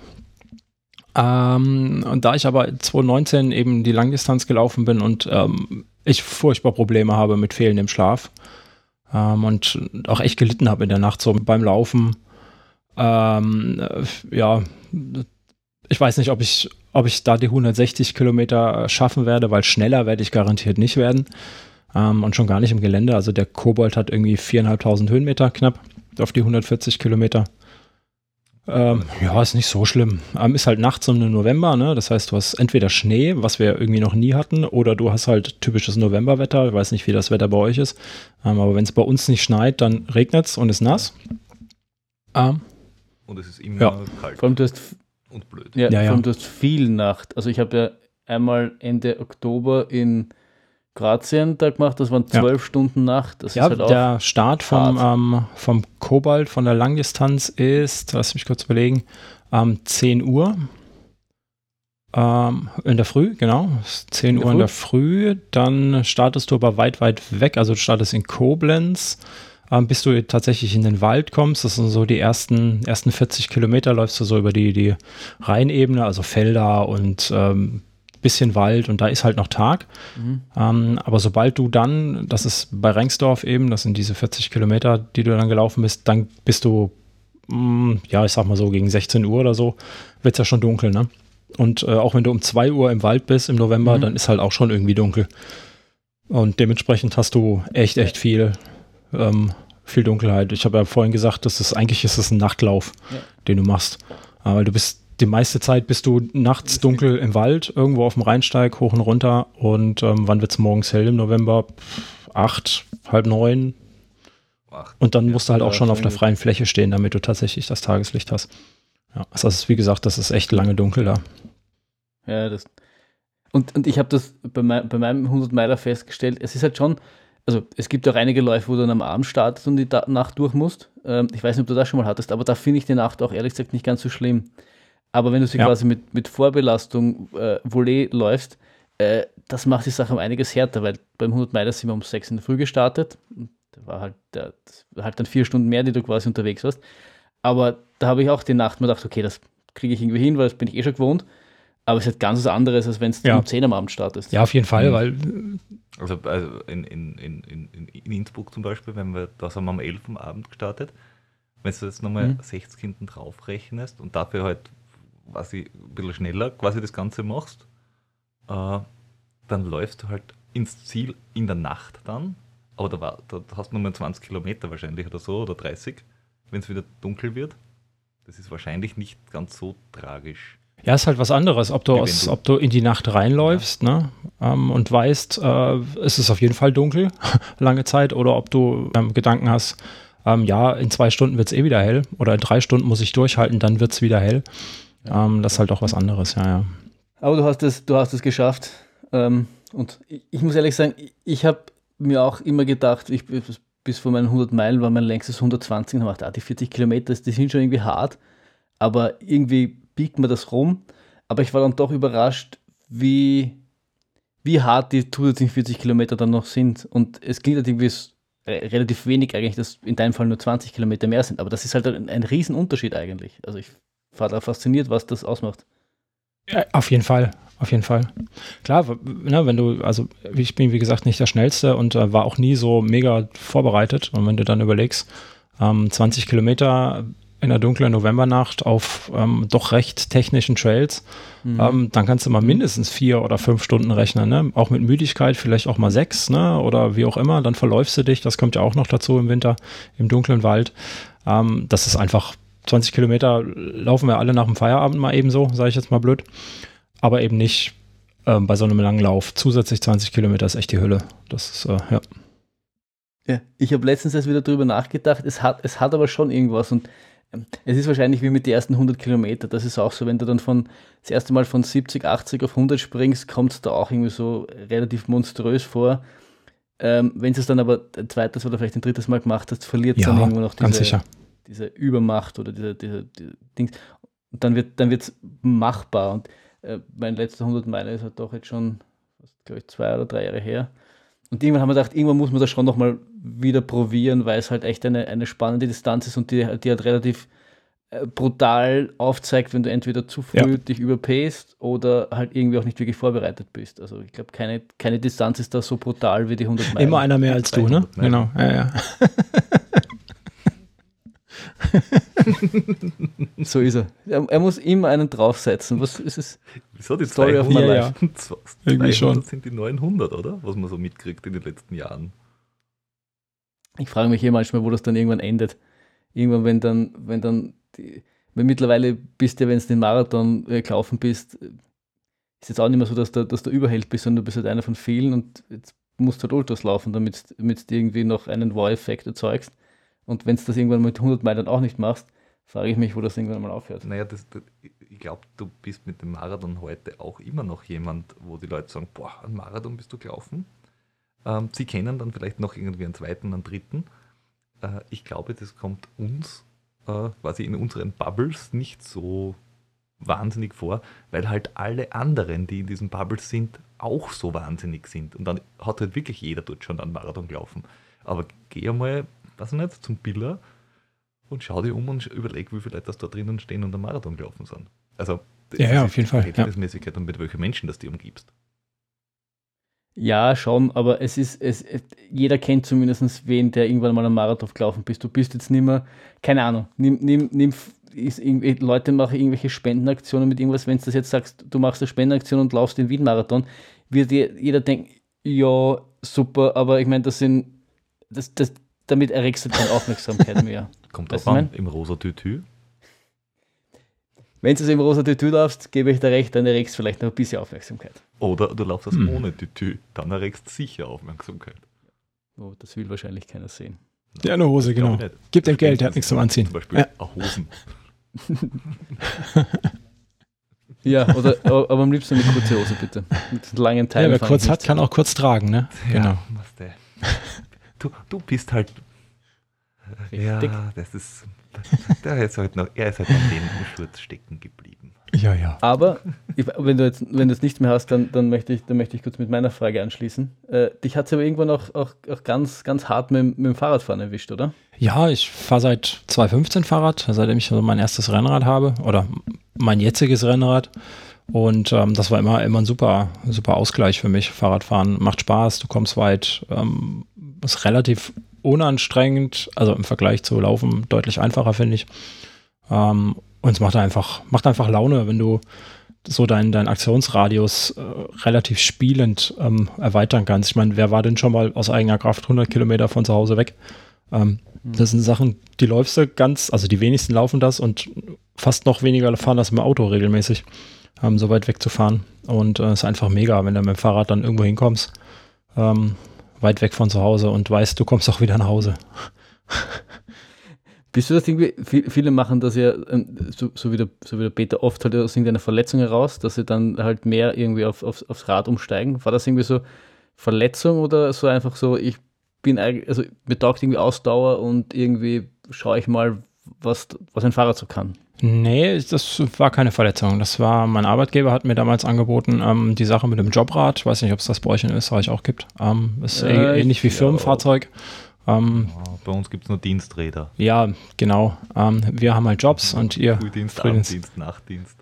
Speaker 3: Ähm, und da ich aber 2019 eben die Langdistanz gelaufen bin und ähm, ich furchtbar Probleme habe mit fehlendem Schlaf ähm, und auch echt gelitten habe in der Nacht so beim Laufen, ähm, äh, ja, ich weiß nicht, ob ich, ob ich da die 160 Kilometer schaffen werde, weil schneller werde ich garantiert nicht werden. Ähm, und schon gar nicht im Gelände. Also der Kobold hat irgendwie 4.500 Höhenmeter knapp auf die 140 Kilometer. Ähm, ja, ist nicht so schlimm. Ähm, ist halt nachts den November, ne? Das heißt, du hast entweder Schnee, was wir irgendwie noch nie hatten, oder du hast halt typisches Novemberwetter. Ich weiß nicht, wie das Wetter bei euch ist. Ähm, aber wenn es bei uns nicht schneit, dann regnet es und ist nass.
Speaker 1: Ähm, und es ist immer
Speaker 2: ja. kalt. Vor allem, du hast
Speaker 1: Und blöd.
Speaker 2: Ja,
Speaker 3: Ja,
Speaker 2: vor
Speaker 3: ja.
Speaker 2: allem du hast viel Nacht. Also ich habe ja einmal Ende Oktober in Kroatien da gemacht, das waren
Speaker 3: Ja.
Speaker 2: zwölf Stunden Nacht. Das
Speaker 3: Ja,
Speaker 2: ist halt auch
Speaker 3: der Start vom, ähm, vom Kobalt von der Langdistanz ist, lass mich kurz überlegen, ähm, 10 Uhr. Ähm, in der Früh, genau. ist 10
Speaker 2: In
Speaker 3: Uhr in der Früh. Dann startest du aber weit, weit weg. Also du startest in Koblenz, ähm, bis du tatsächlich in den Wald kommst. Das sind so die ersten, ersten 40 Kilometer, läufst du so über die, die Rheinebene, also Felder und ähm, bisschen Wald und da ist halt noch Tag.
Speaker 2: Mhm.
Speaker 3: Ähm, aber sobald du dann, das ist bei Rengsdorf eben, das sind diese 40 Kilometer, die du dann gelaufen bist, dann bist du, mh, ja, ich sag mal so, gegen 16 Uhr oder so, wird es ja schon dunkel, ne? Und äh, auch wenn du um 2 Uhr im Wald bist im November,
Speaker 2: Mhm.
Speaker 3: dann ist halt auch schon irgendwie dunkel. Und dementsprechend hast du echt, echt viel, ähm, viel Dunkelheit. Ich habe ja vorhin gesagt, das ist, eigentlich ist es ein Nachtlauf,
Speaker 2: Ja.
Speaker 3: den du machst. Aber du bist die meiste Zeit bist du nachts dunkel im Wald, irgendwo auf dem Rheinsteig, hoch und runter. Und ähm, wann wird es morgens hell im November? Acht, halb neun.
Speaker 1: Ach,
Speaker 3: Und dann musst du halt
Speaker 2: ja,
Speaker 3: auch schon auf der freien Fläche stehen, damit du tatsächlich das Tageslicht hast. Ja, also das ist, wie gesagt, das ist echt lange dunkel da.
Speaker 2: Ja, das. Und, und ich habe das bei, mein, bei meinem 100 Meiler festgestellt, es ist halt schon, also es gibt auch einige Läufe, wo du dann am Abend startest und die da Nacht durch musst. Ähm, ich weiß nicht, ob du das schon mal hattest, aber da finde ich die Nacht auch ehrlich gesagt nicht ganz so schlimm. Aber wenn du sie
Speaker 3: Ja.
Speaker 2: quasi mit, mit Vorbelastung äh, Volley läufst, äh, das macht die Sache um einiges härter, weil beim 100 Meiler sind wir um 6 in der Früh gestartet. Da war halt, der, das war halt dann vier Stunden mehr, die du quasi unterwegs warst. Aber da habe ich auch die Nacht mir gedacht, okay, das kriege ich irgendwie hin, weil das bin ich eh schon gewohnt. Aber es ist halt ganz was anderes, als wenn du
Speaker 3: Ja.
Speaker 2: um 10 am Abend startest.
Speaker 3: Ja, auf jeden Fall,
Speaker 1: Mhm.
Speaker 3: weil
Speaker 1: Also, also in, in, in, in, in Innsbruck zum Beispiel, wenn wir, da sind wir um 11 am Abend gestartet, wenn du jetzt nochmal
Speaker 2: Mhm.
Speaker 1: 60 hinten drauf rechnest und dafür halt quasi ein bisschen schneller quasi das Ganze machst, äh, dann läufst du halt ins Ziel in der Nacht dann, aber da, war, da hast du nochmal 20 Kilometer wahrscheinlich oder so oder 30, wenn es wieder dunkel wird. Das ist wahrscheinlich nicht ganz so tragisch.
Speaker 3: Ja, ist halt was anderes, ob du, aus,
Speaker 1: du-
Speaker 3: ob du in die Nacht reinläufst ne, ähm, und weißt, äh, es ist auf jeden Fall dunkel, (laughs) lange Zeit, oder ob du ähm, Gedanken hast, ähm, ja, in zwei Stunden wird es eh wieder hell oder in drei Stunden muss ich durchhalten, dann wird es wieder hell. Ähm, das ist halt auch was anderes, ja, ja.
Speaker 2: Aber du hast es, du hast es geschafft. Ähm, und ich, ich muss ehrlich sagen, ich, ich habe mir auch immer gedacht, ich, bis vor meinen 100 Meilen war mein längstes 120 und habe gedacht, ah, die 40 Kilometer, die sind schon irgendwie hart, aber irgendwie biegt man das rum. Aber ich war dann doch überrascht, wie, wie hart die zusätzlichen 40 Kilometer dann noch sind. Und es klingt halt irgendwie relativ wenig eigentlich, dass in deinem Fall nur 20 Kilometer mehr sind. Aber das ist halt ein, ein Riesenunterschied eigentlich. Also ich war da fasziniert, was das ausmacht.
Speaker 3: Ja, Auf jeden Fall, auf jeden Fall. Klar, ne, wenn du, also ich bin wie gesagt nicht der Schnellste und äh, war auch nie so mega vorbereitet. Und wenn du dann überlegst, ähm, 20 Kilometer in der dunklen Novembernacht auf ähm, doch recht technischen Trails,
Speaker 2: Mhm.
Speaker 3: ähm, dann kannst du mal mindestens vier oder fünf Stunden rechnen. Ne? Auch mit Müdigkeit, vielleicht auch mal sechs ne? oder wie auch immer. Dann verläufst du dich. Das kommt ja auch noch dazu im Winter, im dunklen Wald. Ähm, das ist einfach 20 Kilometer laufen wir alle nach dem Feierabend mal eben so, sage ich jetzt mal blöd. Aber eben nicht ähm, bei so einem langen Lauf. Zusätzlich 20 Kilometer ist echt die Hölle. Das ist, äh, ja.
Speaker 2: Ja, ich habe letztens erst wieder drüber nachgedacht. Es hat, es hat aber schon irgendwas und es ist wahrscheinlich wie mit den ersten 100 Kilometer. Das ist auch so, wenn du dann von das erste Mal von 70, 80 auf 100 springst, kommt es da auch irgendwie so relativ monströs vor. Ähm, wenn du es dann aber ein zweites oder vielleicht ein drittes Mal gemacht hast, verliert es
Speaker 3: Ja,
Speaker 2: dann irgendwo noch diese, diese Übermacht oder diese, diese, diese Dings. Und dann wird dann wird's machbar. Und äh, mein letzter 100 Meilen ist halt doch jetzt schon, glaube ich, zwei oder drei Jahre her. Und irgendwann haben wir gedacht, irgendwann muss man das schon nochmal wieder probieren, weil es halt echt eine, eine spannende Distanz ist und die, die halt relativ äh, brutal aufzeigt, wenn du entweder zu früh
Speaker 3: Ja.
Speaker 2: dich überpaced oder halt irgendwie auch nicht wirklich vorbereitet bist. Also ich glaube, keine, keine Distanz ist da so brutal wie die 100 Meilen.
Speaker 3: Immer einer mehr als du, ne?
Speaker 1: 300 Meilen.
Speaker 3: Genau. Ja, ja. (laughs) (laughs)
Speaker 2: So ist er. er. Er muss immer einen draufsetzen. Was ist es?
Speaker 1: Wieso die
Speaker 2: Story of
Speaker 1: 200?
Speaker 2: my
Speaker 3: Ja. Irgendwie
Speaker 1: 200
Speaker 3: schon.
Speaker 1: sind die 900, oder? Was man so mitkriegt in den letzten Jahren.
Speaker 2: Ich frage mich hier manchmal, wo das dann irgendwann endet. Irgendwann, wenn dann, wenn dann, die, weil mittlerweile bist du, ja, wenn du den Marathon äh, gelaufen bist, ist jetzt auch nicht mehr so, dass du, dass du Überheld bist, sondern du bist halt einer von vielen und jetzt musst du halt Ultras laufen, damit damit du irgendwie noch einen Wow-Effekt erzeugst. Und wenn du das irgendwann mit 100 Meilen auch nicht machst, frage ich mich, wo das irgendwann mal aufhört.
Speaker 1: Naja, das, das, ich glaube, du bist mit dem Marathon heute auch immer noch jemand, wo die Leute sagen, boah, ein Marathon bist du gelaufen. Ähm, sie kennen dann vielleicht noch irgendwie einen zweiten, einen dritten. Äh, ich glaube, das kommt uns äh, quasi in unseren Bubbles nicht so wahnsinnig vor, weil halt alle anderen, die in diesen Bubbles sind, auch so wahnsinnig sind. Und dann hat halt wirklich jeder dort schon einen Marathon gelaufen. Aber geh einmal, weiß ich nicht, zum Biller und schau dir um und überleg, wie viele Leute das da drinnen stehen und einen Marathon gelaufen sind. Also,
Speaker 3: ja, ja, auf jeden Fall.
Speaker 1: Verhältnismäßigkeit ja. und mit welchen Menschen das du umgibst.
Speaker 2: Ja, schon, aber es ist, es, jeder kennt zumindest wen, der irgendwann mal einen Marathon gelaufen bist. Du bist jetzt nicht mehr, keine Ahnung, nimm, nimm, nimm ist Leute machen irgendwelche Spendenaktionen mit irgendwas, wenn du das jetzt sagst, du machst eine Spendenaktion und laufst den Wien-Marathon, wird jeder denken, ja, super, aber ich meine, das sind, das, das, damit erregst du keine Aufmerksamkeit mehr. (laughs)
Speaker 1: Kommt drauf an, im rosa Tütü.
Speaker 2: Wenn du es im rosa Tütü darfst, gebe ich dir recht, dann erregst du vielleicht noch ein bisschen Aufmerksamkeit.
Speaker 1: Oder du laufst das hm. ohne Tütü, dann erregst du sicher Aufmerksamkeit.
Speaker 2: Oh, das will wahrscheinlich keiner sehen.
Speaker 3: Ja, eine Hose, genau. Gib dem Geld, der hat nichts zum Anziehen.
Speaker 1: Zum Beispiel
Speaker 3: ja.
Speaker 1: Hosen. (laughs)
Speaker 2: ja, oder, aber am liebsten eine kurze Hose, bitte. Mit langen Teilen.
Speaker 3: Ja, wer kurz hat, kann auch kurz tragen, ne?
Speaker 1: Genau. Ja, (laughs) du, du bist halt. Richtig. Ja, das ist. Der ist halt noch, er ist halt an dem Schurz stecken geblieben.
Speaker 3: Ja, ja.
Speaker 2: Aber wenn du jetzt, wenn du jetzt nichts mehr hast, dann, dann, möchte ich, dann möchte ich kurz mit meiner Frage anschließen. Äh, dich hat es aber irgendwann auch, auch, auch ganz, ganz hart mit, mit dem Fahrradfahren erwischt, oder?
Speaker 3: Ja, ich fahre seit 2015 Fahrrad, seitdem ich so mein erstes Rennrad habe oder mein jetziges Rennrad. Und ähm, das war immer, immer ein super, super Ausgleich für mich. Fahrradfahren macht Spaß, du kommst weit, ähm, ist relativ unanstrengend, also im Vergleich zu Laufen deutlich einfacher, finde ich. Ähm, und es macht einfach, macht einfach Laune, wenn du so deinen dein Aktionsradius äh, relativ spielend ähm, erweitern kannst. Ich meine, wer war denn schon mal aus eigener Kraft 100 Kilometer von zu Hause weg? Ähm, mhm. Das sind Sachen, die läufst du ganz, also die wenigsten laufen das und fast noch weniger fahren das im Auto regelmäßig, ähm, so weit wegzufahren. Und es äh, ist einfach mega, wenn du mit dem Fahrrad dann irgendwo hinkommst, ähm, weit weg von zu Hause und weißt, du kommst auch wieder nach Hause. (laughs)
Speaker 2: Bist du das irgendwie, viele machen das ja, ähm, so, so, wie, der, so wie der Peter oft halt aus irgendeiner Verletzung heraus, dass sie dann halt mehr irgendwie auf, auf, aufs Rad umsteigen. War das irgendwie so Verletzung oder so einfach so, ich bin eigentlich, also mir taugt irgendwie Ausdauer und irgendwie schaue ich mal, was, was ein Fahrrad so kann?
Speaker 3: Nee, das war keine Verletzung. Das war, mein Arbeitgeber hat mir damals angeboten, ähm, die Sache mit dem Jobrad, ich weiß nicht, ob es das bei euch in Österreich auch gibt, ähm, ist äh, ähnlich wie Firmenfahrzeug. Ja.
Speaker 1: Ähm, bei uns gibt es nur Diensträder.
Speaker 3: Ja, genau. Ähm, wir haben halt Jobs und ihr.
Speaker 1: Frühdienst, Frühdienst. Abenddienst, Nachtdienst.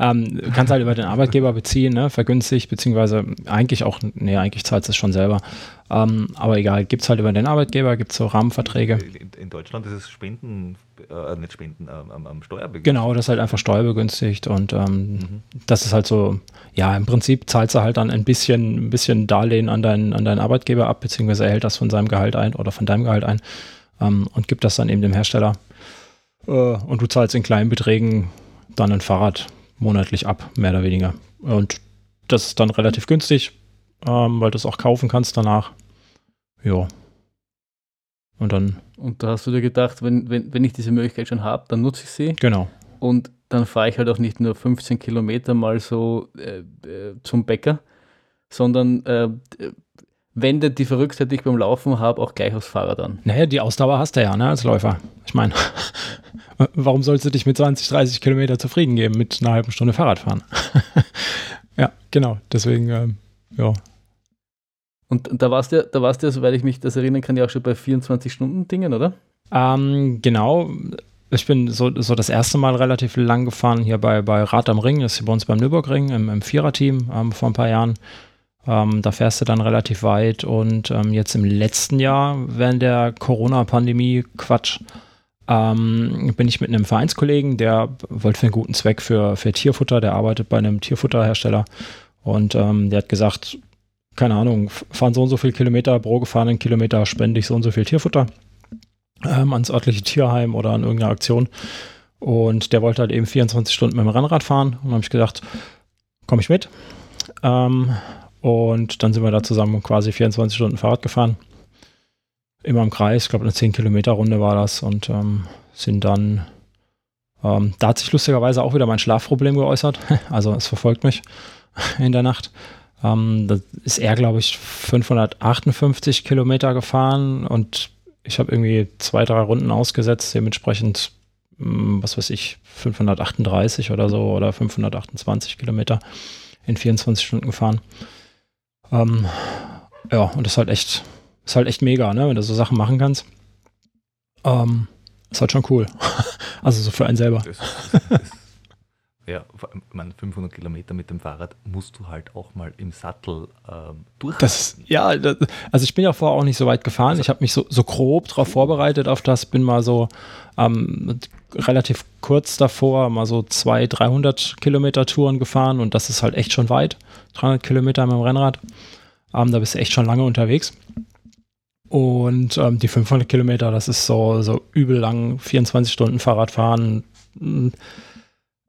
Speaker 3: Ähm, kannst halt über den Arbeitgeber beziehen, ne? vergünstigt, beziehungsweise eigentlich auch, nee, eigentlich zahlt es schon selber. Ähm, aber egal, gibt es halt über den Arbeitgeber, gibt es so Rahmenverträge.
Speaker 1: In, in, Deutschland ist es Spenden, äh, nicht Spenden, ähm, am, am
Speaker 3: Steuerbegünstigt. Genau, das ist halt einfach steuerbegünstigt und ähm, mhm. das ist halt so, ja, im Prinzip zahlst du halt dann ein bisschen, ein bisschen Darlehen an deinen, an deinen Arbeitgeber ab, beziehungsweise er hält das von seinem Gehalt ein oder von deinem Gehalt ein ähm, und gibt das dann eben dem Hersteller. Äh, und du zahlst in kleinen Beträgen dann ein Fahrrad monatlich ab, mehr oder weniger. Und das ist dann relativ günstig, ähm, weil du es auch kaufen kannst danach. Ja. Und dann.
Speaker 2: Und da hast du dir gedacht, wenn, wenn, wenn ich diese Möglichkeit schon habe, dann nutze ich sie.
Speaker 3: Genau.
Speaker 2: Und dann fahre ich halt auch nicht nur 15 Kilometer mal so äh, äh, zum Bäcker, sondern äh, wende die Verrücktheit, die ich beim Laufen habe, auch gleich aufs Fahrrad an.
Speaker 3: Naja, die Ausdauer hast du ja, ne, als Läufer. Ich meine, (laughs) warum sollst du dich mit 20, 30 Kilometer zufrieden geben mit einer halben Stunde Fahrradfahren? (laughs) ja, genau. Deswegen, ähm, ja.
Speaker 2: Und, da warst du, da warst du, soweit ich mich das erinnern kann, ja auch schon bei 24-Stunden-Dingen, oder?
Speaker 3: Ähm, genau. Ich bin so, so das erste Mal relativ lang gefahren hier bei, bei Rad am Ring, das ist hier bei uns beim Nürburgring im, im Viererteam ähm, vor ein paar Jahren. Ähm, da fährst du dann relativ weit und ähm, jetzt im letzten Jahr während der Corona-Pandemie, Quatsch, ähm, bin ich mit einem Vereinskollegen, der wollte für einen guten Zweck für, für Tierfutter, der arbeitet bei einem Tierfutterhersteller und ähm, der hat gesagt, keine Ahnung, fahren so und so viele Kilometer, pro gefahrenen Kilometer spende ich so und so viel Tierfutter ähm, ans örtliche Tierheim oder an irgendeine Aktion. Und der wollte halt eben 24 Stunden mit dem Rennrad fahren. Und habe ich gedacht, komme ich mit. Ähm, und dann sind wir da zusammen quasi 24 Stunden Fahrrad gefahren. Immer im Kreis, ich glaube eine 10 Kilometer Runde war das und ähm, sind dann Ähm, da hat sich lustigerweise auch wieder mein Schlafproblem geäußert. (laughs) Also es verfolgt mich in der Nacht. Ähm, da ist er, glaube ich, 558 Kilometer gefahren und ich habe irgendwie zwei, drei Runden ausgesetzt, dementsprechend, hm, was weiß ich, 538 oder so oder 528 Kilometer in 24 Stunden gefahren. Ähm, ja, und das ist halt echt, ist halt echt mega, ne, wenn du so Sachen machen kannst. Ähm, ist halt schon cool. (laughs) also so für einen selber. Das, das, das,
Speaker 1: ja, man 500 Kilometer mit dem Fahrrad musst du halt auch mal im Sattel ähm, durch.
Speaker 3: Das, ja, das, also ich bin ja vorher auch nicht so weit gefahren. Also, ich habe mich so, so grob darauf vorbereitet auf das. Bin mal so ähm, relativ kurz davor mal so 200, 300 Kilometer Touren gefahren und das ist halt echt schon weit. 300 Kilometer mit dem Rennrad. Ähm, da bist du echt schon lange unterwegs. Und ähm, die 500 Kilometer, das ist so, so übel lang, 24 Stunden Fahrradfahren.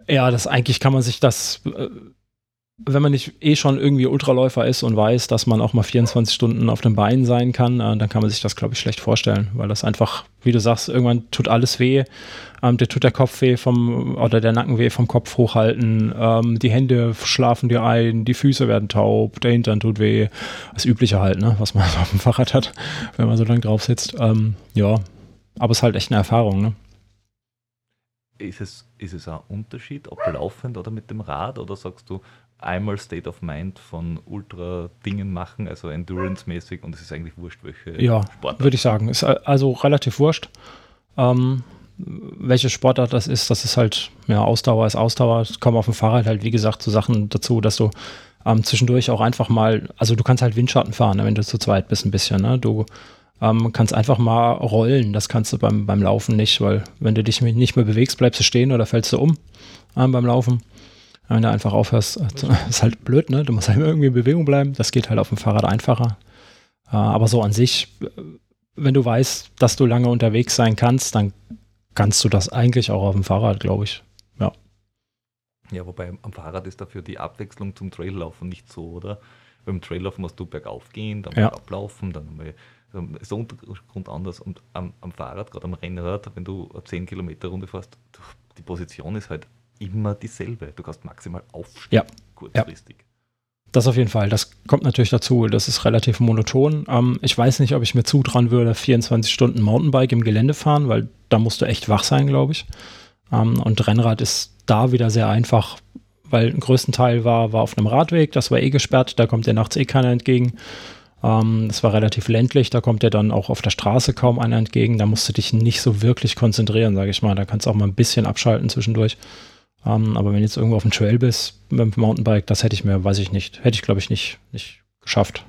Speaker 3: Ja, das eigentlich kann man sich das, äh, wenn man nicht eh schon irgendwie Ultraläufer ist und weiß, dass man auch mal 24 Stunden auf dem Bein sein kann, äh, dann kann man sich das, glaube ich, schlecht vorstellen, weil das einfach, wie du sagst, irgendwann tut alles weh. Ähm, der tut der Kopf weh vom, oder der Nacken weh vom Kopf hochhalten, ähm, die Hände schlafen dir ein, die Füße werden taub, der Hintern tut weh. Das Übliche halt, ne, was man (laughs) auf dem Fahrrad hat, wenn man so lange drauf sitzt. Ähm, ja, aber es ist halt echt eine Erfahrung, ne?
Speaker 1: Ist es, ist es ein Unterschied, ob laufend oder mit dem Rad? Oder sagst du, einmal State of Mind von Ultra-Dingen machen, also Endurance-mäßig und es ist eigentlich wurscht, welche
Speaker 3: ja, Sportart? würde ich sagen. Ist also relativ wurscht. Ähm, welche Sportart das ist, das ist halt, ja, Ausdauer ist Ausdauer. Es kommen auf dem Fahrrad halt, wie gesagt, so Sachen dazu, dass du ähm, zwischendurch auch einfach mal, also du kannst halt Windschatten fahren, ne, wenn du zu zweit bist ein bisschen, ne? Du ähm, kannst einfach mal rollen, das kannst du beim, beim Laufen nicht, weil wenn du dich nicht mehr bewegst, bleibst du stehen oder fällst du um ähm, beim Laufen. Wenn du einfach aufhörst, äh, (laughs) ist halt blöd, ne? Du musst halt irgendwie in Bewegung bleiben. Das geht halt auf dem Fahrrad einfacher. Äh, aber so an sich, äh, wenn du weißt, dass du lange unterwegs sein kannst, dann kannst du das eigentlich auch auf dem Fahrrad, glaube ich. Ja.
Speaker 1: Ja, wobei am Fahrrad ist dafür die Abwechslung zum Traillaufen nicht so, oder? Beim Traillaufen musst du bergauf gehen, dann ja. ablaufen, dann mal ist der Untergrund anders. Und am, am Fahrrad, gerade am Rennrad, wenn du eine 10 Kilometer Runde fährst, die Position ist halt immer dieselbe. Du kannst maximal aufstehen,
Speaker 3: ja. kurzfristig. Ja. Das auf jeden Fall. Das kommt natürlich dazu. Das ist relativ monoton. Ähm, ich weiß nicht, ob ich mir zutrauen würde, 24 Stunden Mountainbike im Gelände fahren, weil da musst du echt wach sein, glaube ich. Ähm, und Rennrad ist da wieder sehr einfach, weil ein größten Teil war, war auf einem Radweg. Das war eh gesperrt. Da kommt dir nachts eh keiner entgegen. Ähm, das war relativ ländlich. Da kommt dir dann auch auf der Straße kaum einer entgegen. Da musst du dich nicht so wirklich konzentrieren, sage ich mal. Da kannst du auch mal ein bisschen abschalten zwischendurch. Ähm, aber wenn du jetzt irgendwo auf dem Trail bist mit dem Mountainbike, das hätte ich mir, weiß ich nicht, hätte ich glaube ich nicht, nicht geschafft.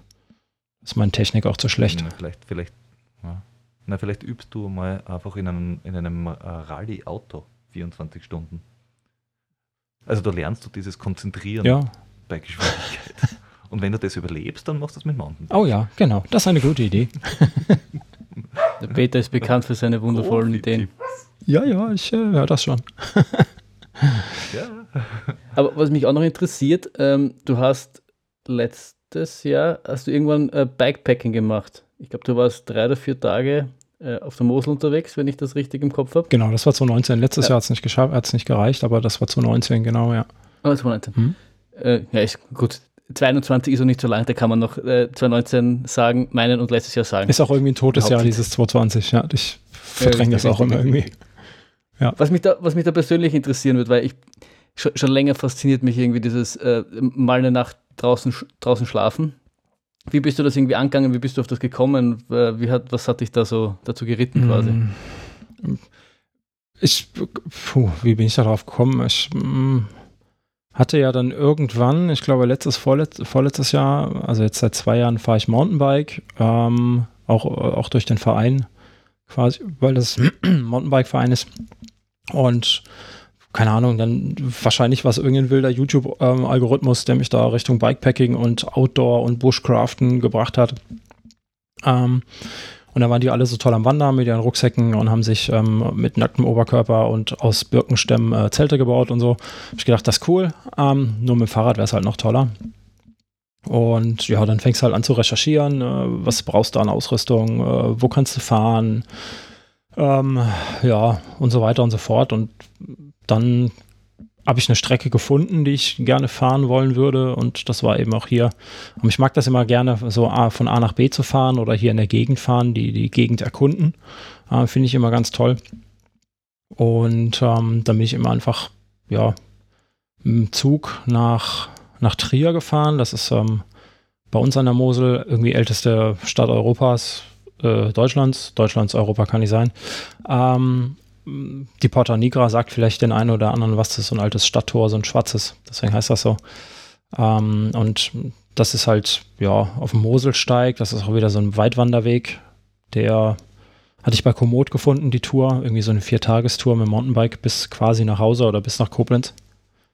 Speaker 3: Ist meine Technik auch zu schlecht.
Speaker 1: Na, vielleicht, vielleicht, ja. Na, vielleicht übst du mal einfach in einem, in einem äh, Rallye-Auto 24 Stunden. Also da lernst du dieses Konzentrieren
Speaker 3: ja.
Speaker 1: bei Geschwindigkeit. Und wenn du das überlebst, dann machst du das mit Mountainbike.
Speaker 3: Oh ja, genau. Das ist eine gute Idee.
Speaker 2: Der Peter ist bekannt für seine wundervollen Ideen.
Speaker 3: Ja, ja, ich äh, höre das schon. (laughs)
Speaker 2: Ja. Aber was mich auch noch interessiert, ähm, du hast letztes Jahr, hast du irgendwann äh, Bikepacking gemacht. Ich glaube, du warst drei oder vier Tage äh, auf der Mosel unterwegs, wenn ich das richtig im Kopf habe.
Speaker 3: Genau, das war 2019. Letztes ja. Jahr hat es nicht geschafft, hat es nicht gereicht, aber das war 2019, genau, ja.
Speaker 2: Oh, 2019. Hm? Äh, ja, ist gut. 22 ist noch nicht so lang, da kann man noch äh, 2019 sagen, meinen und letztes Jahr sagen.
Speaker 3: Ist auch irgendwie ein totes Jahr, dieses 2020, ja. Ich verdränge das auch immer irgendwie.
Speaker 2: Ja. Was, mich da, was mich da persönlich interessieren wird, weil ich schon, schon länger fasziniert mich irgendwie dieses äh, mal eine Nacht draußen, draußen schlafen. Wie bist du das irgendwie angegangen? Wie bist du auf das gekommen? Wie hat, was hat dich da so dazu geritten quasi? Mm.
Speaker 3: Ich, puh, wie bin ich darauf gekommen? Ich mm, hatte ja dann irgendwann, ich glaube letztes, vorletz, vorletztes Jahr, also jetzt seit zwei Jahren fahre ich Mountainbike, ähm, auch, auch durch den Verein quasi, weil das (clears throat) Mountainbike-Verein ist. Und keine Ahnung, dann wahrscheinlich war es irgendein wilder YouTube-Algorithmus, der mich da Richtung Bikepacking und Outdoor und Bushcraften gebracht hat. Ähm, und da waren die alle so toll am Wandern mit ihren Rucksäcken und haben sich ähm, mit nacktem Oberkörper und aus Birkenstämmen äh, Zelte gebaut und so. Hab ich gedacht, das ist cool. Ähm, nur mit dem Fahrrad wäre es halt noch toller. Und ja, dann fängst du halt an zu recherchieren. Äh, was brauchst du an Ausrüstung? Äh, wo kannst du fahren? Ähm, ja, und so weiter und so fort. Und dann habe ich eine Strecke gefunden, die ich gerne fahren wollen würde. Und das war eben auch hier. Und ich mag das immer gerne, so von A nach B zu fahren oder hier in der Gegend fahren, die, die Gegend erkunden. Äh, Finde ich immer ganz toll. Und ähm, dann bin ich immer einfach, ja, im Zug nach, nach Trier gefahren. Das ist ähm, bei uns an der Mosel irgendwie älteste Stadt Europas, äh, Deutschlands. Deutschlands, Europa kann nicht sein. Ähm, die Porta Nigra sagt vielleicht den einen oder anderen, was das ist, so ein altes Stadttor, so ein schwarzes. Deswegen heißt das so. Ähm, und das ist halt, ja, auf dem Moselsteig. Das ist auch wieder so ein Weitwanderweg. Der hatte ich bei Komoot gefunden, die Tour. Irgendwie so eine Viertagestour mit dem Mountainbike bis quasi nach Hause oder bis nach Koblenz.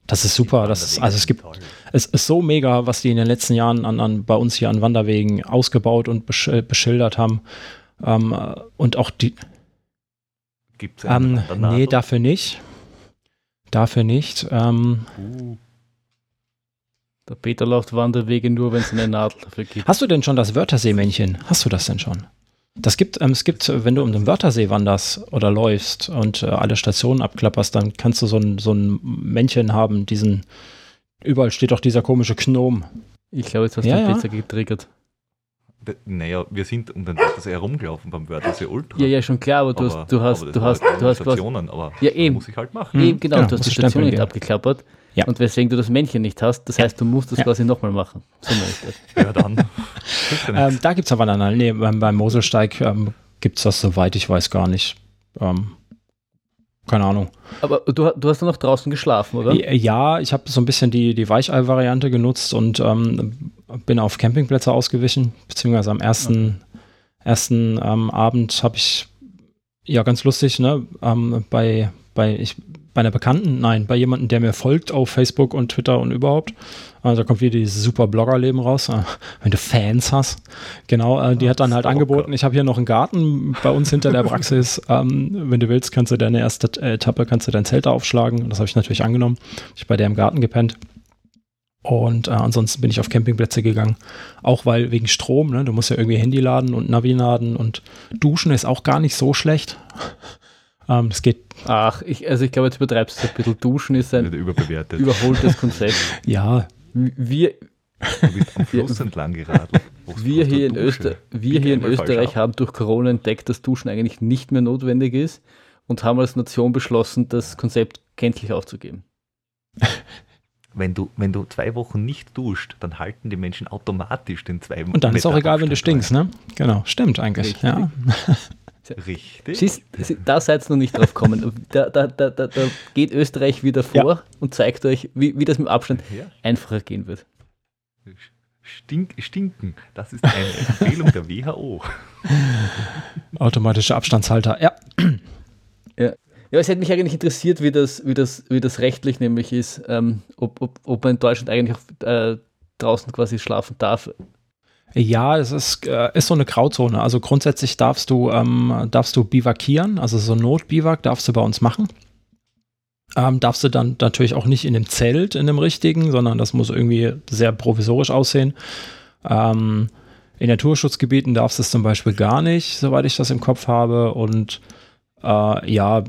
Speaker 3: Das ist super. Das ist, also es gibt, es ist so mega, was die in den letzten Jahren an, an bei uns hier an Wanderwegen ausgebaut und besch beschildert haben. Ähm, und auch die,
Speaker 1: Gibt es
Speaker 3: ähm, Nee, dafür nicht. Dafür nicht. Ähm, uh.
Speaker 2: Der Peter läuft Wanderwege nur, wenn es eine Nadel dafür gibt.
Speaker 3: Hast du denn schon das Wörthersee-Männchen? Hast du das denn schon? Das gibt, ähm, es gibt, wenn du um den Wörthersee wanderst oder läufst und äh, alle Stationen abklapperst, dann kannst du so ein, so ein Männchen haben, diesen, überall steht doch dieser komische Gnom.
Speaker 2: Ich glaube, jetzt hast du ja, den ja. Pizza getriggert.
Speaker 1: Naja, wir sind um den Wörthersee herumgelaufen beim Wörthersee Ultra.
Speaker 2: Ja, ja, schon klar, aber du aber, hast, du hast, du hast, du hast
Speaker 1: Stationen, aber
Speaker 2: ja, eben.
Speaker 1: muss ich halt machen.
Speaker 2: Eben, genau, genau du hast die Station nicht abgeklappert. Ja. Und weswegen du das Männchen nicht hast, das heißt, du musst das ja. quasi nochmal machen. So
Speaker 1: ja, dann. (laughs)
Speaker 3: ähm, da gibt es aber dann, nee, beim, beim Moselsteig ähm, gibt es das, soweit ich weiß, gar nicht. Ähm, keine Ahnung.
Speaker 2: Aber du, du hast dann noch draußen geschlafen, oder?
Speaker 3: Ja, ich habe so ein bisschen die, die Weichei-Variante genutzt und ähm, bin auf Campingplätze ausgewichen, beziehungsweise am ersten, okay. ersten ähm, Abend habe ich, ja, ganz lustig, ne, ähm, bei, bei, ich, bei einer Bekannten, nein, bei jemandem, der mir folgt auf Facebook und Twitter und überhaupt. Also da kommt wieder dieses super Bloggerleben raus, äh, wenn du Fans hast. Genau, äh, die hat dann halt angeboten, ich habe hier noch einen Garten bei uns hinter der Praxis. (laughs) Ähm, wenn du willst, kannst du deine erste Etappe, kannst du dein Zelt da aufschlagen. Und das habe ich natürlich angenommen. Ich bei der im Garten gepennt. Und äh, ansonsten bin ich auf Campingplätze gegangen. Auch weil wegen Strom, ne? du musst ja irgendwie Handy laden und Navi laden und duschen ist auch gar nicht so schlecht. Ähm, es geht.
Speaker 2: Ach, ich, also ich glaube, jetzt übertreibst du ein bisschen. Duschen ist ein
Speaker 1: überbewertet.
Speaker 2: überholtes (laughs) Konzept.
Speaker 3: ja.
Speaker 2: Wir,
Speaker 1: du bist am Fluss entlang geradelt.
Speaker 2: Wir hier in, Öster wir hier in Österreich haben durch Corona entdeckt, dass Duschen eigentlich nicht mehr notwendig ist und haben als Nation beschlossen, das Konzept kenntlich aufzugeben.
Speaker 1: wenn du, wenn du zwei Wochen nicht duscht, dann halten die Menschen automatisch den zwei
Speaker 3: Wochen. Und dann ist auch egal, wenn du stinkst, ne? Genau, stimmt eigentlich. Richtig. Ja.
Speaker 1: Richtig.
Speaker 2: Siehst, da seid ihr noch nicht drauf gekommen. (laughs) Da, da, da, da, geht Österreich wieder vor ja. und zeigt euch, wie, wie das mit Abstand ja. einfacher gehen wird.
Speaker 1: Stink, stinken, das ist eine Empfehlung der WHO. (laughs)
Speaker 3: Automatische Abstandshalter, ja. (clears throat)
Speaker 2: Ja, ja, es hätte mich eigentlich interessiert, wie das, wie das, wie das rechtlich nämlich ist, ähm, ob, ob, ob man in Deutschland eigentlich äh, draußen quasi schlafen darf.
Speaker 3: Ja, es ist, äh, ist so eine Grauzone. Also grundsätzlich darfst du, ähm, darfst du bivakieren, also so Notbiwak darfst du bei uns machen. Ähm, darfst du dann natürlich auch nicht in dem Zelt, in dem richtigen, sondern das muss irgendwie sehr provisorisch aussehen. Ähm, in Naturschutzgebieten darfst du es zum Beispiel gar nicht, soweit ich das im Kopf habe. Und äh, ja,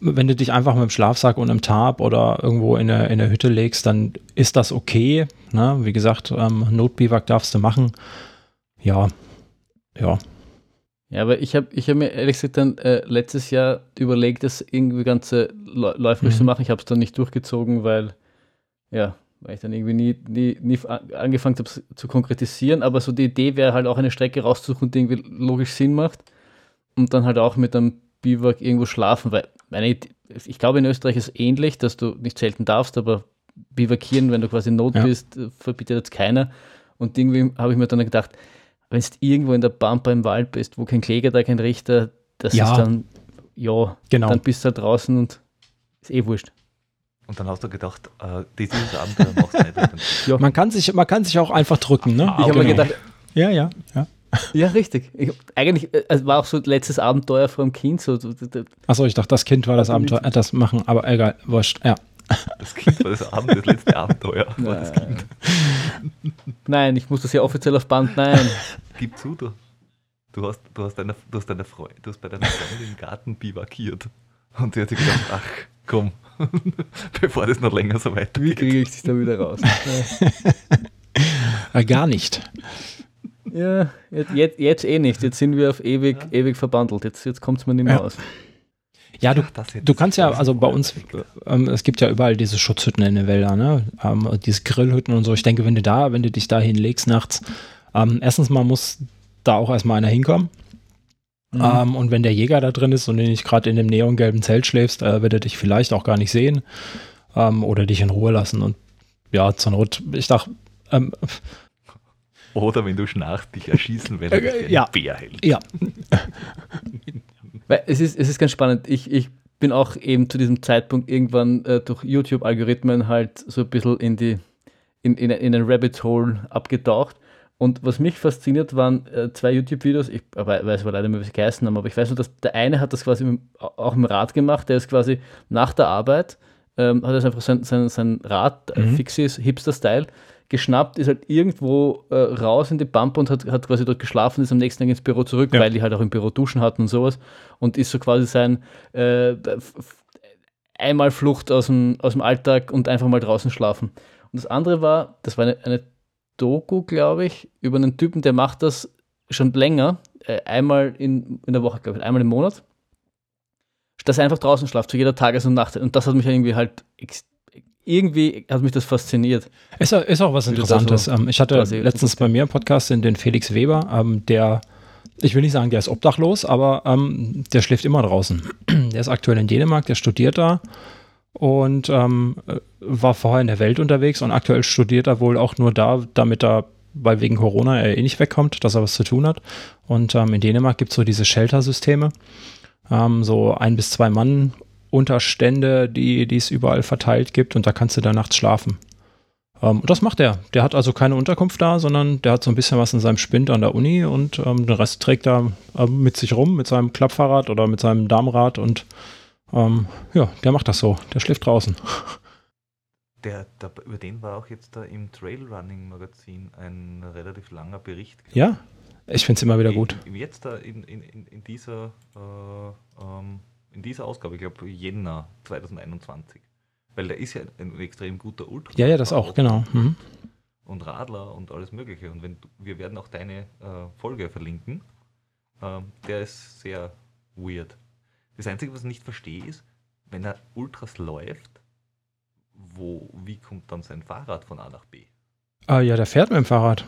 Speaker 3: wenn du dich einfach mit dem Schlafsack und einem Tarp oder irgendwo in der, in der Hütte legst, dann ist das okay. Ne? Wie gesagt, ähm, Notbiwak darfst du machen. Ja, ja.
Speaker 2: Ja, aber ich habe ich hab mir ehrlich gesagt dann äh, letztes Jahr überlegt, das irgendwie ganze läuferisch mhm. zu machen. Ich habe es dann nicht durchgezogen, weil, ja, weil ich dann irgendwie nie, nie, nie angefangen habe zu konkretisieren. Aber so die Idee wäre halt auch eine Strecke rauszusuchen, die irgendwie logisch Sinn macht. Und dann halt auch mit einem Biwak irgendwo schlafen, weil meine, ich glaube in Österreich ist es ähnlich, dass du nicht selten darfst, aber bivakieren, wenn du quasi Not ja. bist, verbietet jetzt keiner. Und irgendwie habe ich mir dann gedacht, wenn du irgendwo in der Pampa im Wald bist, wo kein Kläger da, kein Richter, das ja. ist dann, ja,
Speaker 3: genau.
Speaker 2: dann bist du da draußen und ist eh wurscht.
Speaker 1: Und dann hast du gedacht, äh, dieses Abenteuer machst du nicht.
Speaker 3: ja. man, kann sich, man kann sich auch einfach drücken, ne?
Speaker 2: Ich habe mir genau. gedacht,
Speaker 3: ja, ja, ja.
Speaker 2: Ja, richtig. Ich, eigentlich es war auch so letztes Abenteuer vom Kind. So,
Speaker 3: Achso, ich dachte, das Kind war das Abenteuer, äh, das machen, aber egal, wurscht, ja.
Speaker 1: Das Kind war das, Abend, das letzte Abenteuer. (laughs) War das
Speaker 2: kind. Nein, ich muss das ja offiziell auf Band, nein.
Speaker 1: Gib zu, du. Du hast, du hast, deine, du hast, deine Freundin, du hast bei deiner Freundin im Garten bivakiert. Und sie hat sich gedacht, ach komm, (laughs) bevor das noch länger so weitergeht.
Speaker 2: Wie kriege ich dich da wieder raus? (laughs)
Speaker 3: äh, gar nicht.
Speaker 2: Ja, jetzt, jetzt, eh nicht. Jetzt sind wir auf ewig, ja. ewig verbandelt. Jetzt, jetzt kommt es mir nicht mehr ja. aus.
Speaker 3: Ja, du, du kannst ja, also bei uns, ähm, es gibt ja überall diese Schutzhütten in den Wäldern, ne? Ähm, diese Grillhütten und so. Ich denke, wenn du da, wenn du dich da hinlegst nachts, ähm, erstens mal muss da auch erstmal einer hinkommen. Mhm. Ähm, und wenn der Jäger da drin ist und du nicht gerade in dem neongelben Zelt schläfst, äh, wird er dich vielleicht auch gar nicht sehen ähm, oder dich in Ruhe lassen. Und ja, zur Not, ich dachte, ähm,
Speaker 1: oder wenn du schnarchst, dich erschießen, weil er dich
Speaker 3: äh, ja. Bär hält. Ja. (laughs)
Speaker 2: Weil es ist, es ist ganz spannend. Ich, ich bin auch eben zu diesem Zeitpunkt irgendwann äh, durch YouTube-Algorithmen halt so ein bisschen in die in, in, in ein Rabbit Hole abgetaucht. Und was mich fasziniert, waren äh, zwei YouTube-Videos, ich weiß aber leider nicht mehr, wie sie geheißen haben, aber ich weiß nur, dass der eine hat das quasi mit, auch im Rad gemacht, der ist quasi nach der Arbeit, ähm, hat er einfach sein, sein, sein Rad, äh, mhm. Fixis, Hipster-Style, geschnappt, ist halt irgendwo äh, raus in die Pampa und hat, hat quasi dort geschlafen, ist am nächsten Tag ins Büro zurück, ja. weil die halt auch im Büro duschen hatten und sowas. Und ist so quasi sein äh, einmal Flucht aus dem, aus dem Alltag und einfach mal draußen schlafen. Und das andere war, das war eine, eine Doku, glaube ich, über einen Typen, der macht das schon länger, äh, einmal in, in der Woche, glaube ich, einmal im Monat, dass er einfach draußen schlaft, zu jeder Tages- und Nachtzeit. Und das hat mich irgendwie halt irgendwie hat mich das fasziniert.
Speaker 3: Ist, ist auch was Interessantes. So ähm, ich hatte letztens bei mir im Podcast den Felix Weber, ähm, der, ich will nicht sagen, der ist obdachlos, aber ähm, der schläft immer draußen. (clears throat) der ist aktuell in Dänemark, der studiert da und ähm, war vorher in der Welt unterwegs und aktuell studiert er wohl auch nur da, damit er, weil wegen Corona er eh nicht wegkommt, dass er was zu tun hat. Und ähm, in Dänemark gibt es so diese Shelter-Systeme, ähm, so ein bis zwei Mann Unterstände, die, die es überall verteilt gibt und da kannst du da nachts schlafen. Ähm, und das macht er. Der hat also keine Unterkunft da, sondern der hat so ein bisschen was in seinem Spind an der Uni und ähm, den Rest trägt er äh, mit sich rum, mit seinem Klappfahrrad oder mit seinem Darmrad und ähm, ja, der macht das so. Der schläft draußen.
Speaker 1: Der, der, über den war auch jetzt da im Trailrunning-Magazin ein relativ langer Bericht.
Speaker 3: Ja, ich finde es immer wieder gut.
Speaker 1: Jetzt da in, in, in dieser äh, ähm, in dieser Ausgabe, ich glaube Jänner 2021. Weil der ist ja ein extrem guter Ultra.
Speaker 3: Ja, ja, das auch, genau. Mhm.
Speaker 1: Und Radler und alles Mögliche. Und wenn du, wir werden auch deine äh, Folge verlinken. Ähm, der ist sehr weird. Das Einzige, was ich nicht verstehe, ist, wenn er Ultras läuft, wo, wie kommt dann sein Fahrrad von A nach B?
Speaker 3: Ah ja, der fährt mit dem Fahrrad.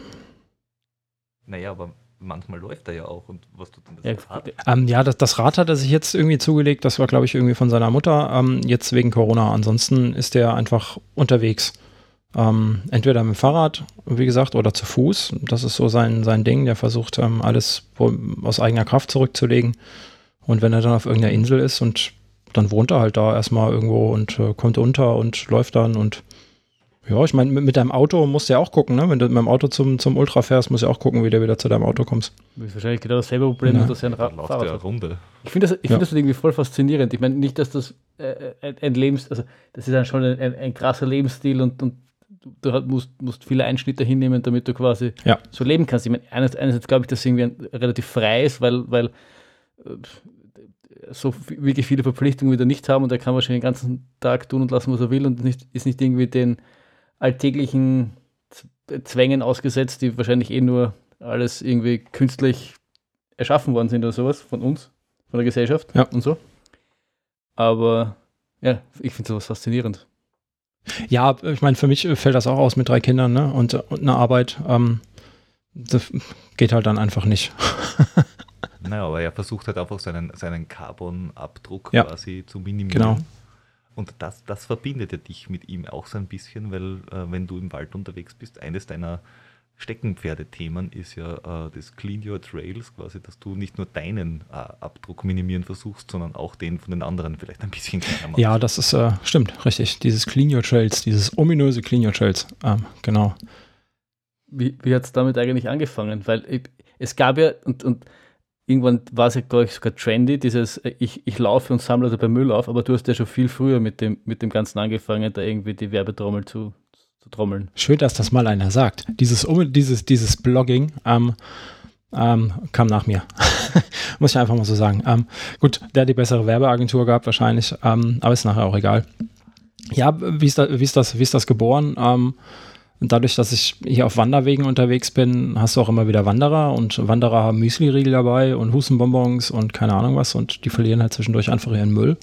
Speaker 1: Naja, aber manchmal läuft er ja auch. Und was tut denn das
Speaker 3: ja, Rad? Ähm, ja, das, das, Rad hat er sich jetzt irgendwie zugelegt. Das war, glaube ich, irgendwie von seiner Mutter. Ähm, jetzt wegen Corona. Ansonsten ist er einfach unterwegs. Ähm, entweder mit dem Fahrrad, wie gesagt, oder zu Fuß. Das ist so sein, sein Ding. Der versucht, ähm, alles aus eigener Kraft zurückzulegen. Und wenn er dann auf irgendeiner Insel ist und dann wohnt er halt da erstmal irgendwo und äh, kommt unter und läuft dann und ja, ich meine, mit, mit, deinem Auto musst du ja auch gucken, ne? Wenn du mit deinem Auto zum, zum Ultra fährst, musst du ja auch gucken, wie du wieder zu deinem Auto kommst.
Speaker 2: Das ist wahrscheinlich genau dasselbe Problem, ja. dass er ein Rad
Speaker 1: Fahrrad Runde.
Speaker 2: Ich finde das, ich ja. find das irgendwie voll faszinierend. Ich meine, nicht, dass das äh, ein, ein Lebens, also das ist dann schon ein, ein, ein krasser Lebensstil und, und du musst, musst viele Einschnitte hinnehmen, damit du quasi
Speaker 3: ja.
Speaker 2: so leben kannst. Ich meine, einerseits, einerseits glaube ich, dass es irgendwie ein, relativ frei ist, weil, weil äh, so wirklich viele Verpflichtungen wieder nicht haben und er kann wahrscheinlich den ganzen Tag tun und lassen, was er will und nicht, ist nicht irgendwie den alltäglichen Zwängen ausgesetzt, die wahrscheinlich eh nur alles irgendwie künstlich erschaffen worden sind oder sowas von uns, von der Gesellschaft
Speaker 3: ja.
Speaker 2: und so. Aber ja, ich finde sowas faszinierend.
Speaker 3: Ja, ich meine, für mich fällt das auch aus mit drei Kindern ne? und, und einer Arbeit. Ähm, das geht halt dann einfach nicht. (laughs)
Speaker 1: naja, aber er versucht halt einfach seinen, seinen Carbon-Abdruck
Speaker 3: ja.
Speaker 1: quasi zu minimieren.
Speaker 3: Genau.
Speaker 1: Und das, das verbindet ja dich mit ihm auch so ein bisschen, weil äh, wenn du im Wald unterwegs bist, eines deiner Steckenpferde-Themen ist ja äh, das Clean Your Trails, quasi, dass du nicht nur deinen äh, Abdruck minimieren versuchst, sondern auch den von den anderen vielleicht ein bisschen kleiner
Speaker 3: machst. Ja, das ist, äh, stimmt, richtig. Dieses Clean Your Trails, dieses ominöse Clean Your Trails, ähm, genau.
Speaker 2: Wie, wie hat es damit eigentlich angefangen? Weil ich, es gab ja, und, und irgendwann war es ja, glaube ich, sogar trendy, dieses ich, ich laufe und sammle dabei Müll auf, aber du hast ja schon viel früher mit dem, mit dem Ganzen angefangen, da irgendwie die Werbetrommel zu, zu trommeln.
Speaker 3: Schön, dass das mal einer sagt. Dieses, dieses, dieses Blogging, ähm, Ähm, kam nach mir. (laughs) Muss ich einfach mal so sagen. Ähm, gut, der hat die bessere Werbeagentur gehabt wahrscheinlich, ähm, aber ist nachher auch egal. Ja, wie ist, da, wie ist, das, wie ist das geboren? Ähm, dadurch, dass ich hier auf Wanderwegen unterwegs bin, hast du auch immer wieder Wanderer und Wanderer haben Müsli-Riegel dabei und Hustenbonbons und keine Ahnung was und die verlieren halt zwischendurch einfach ihren Müll.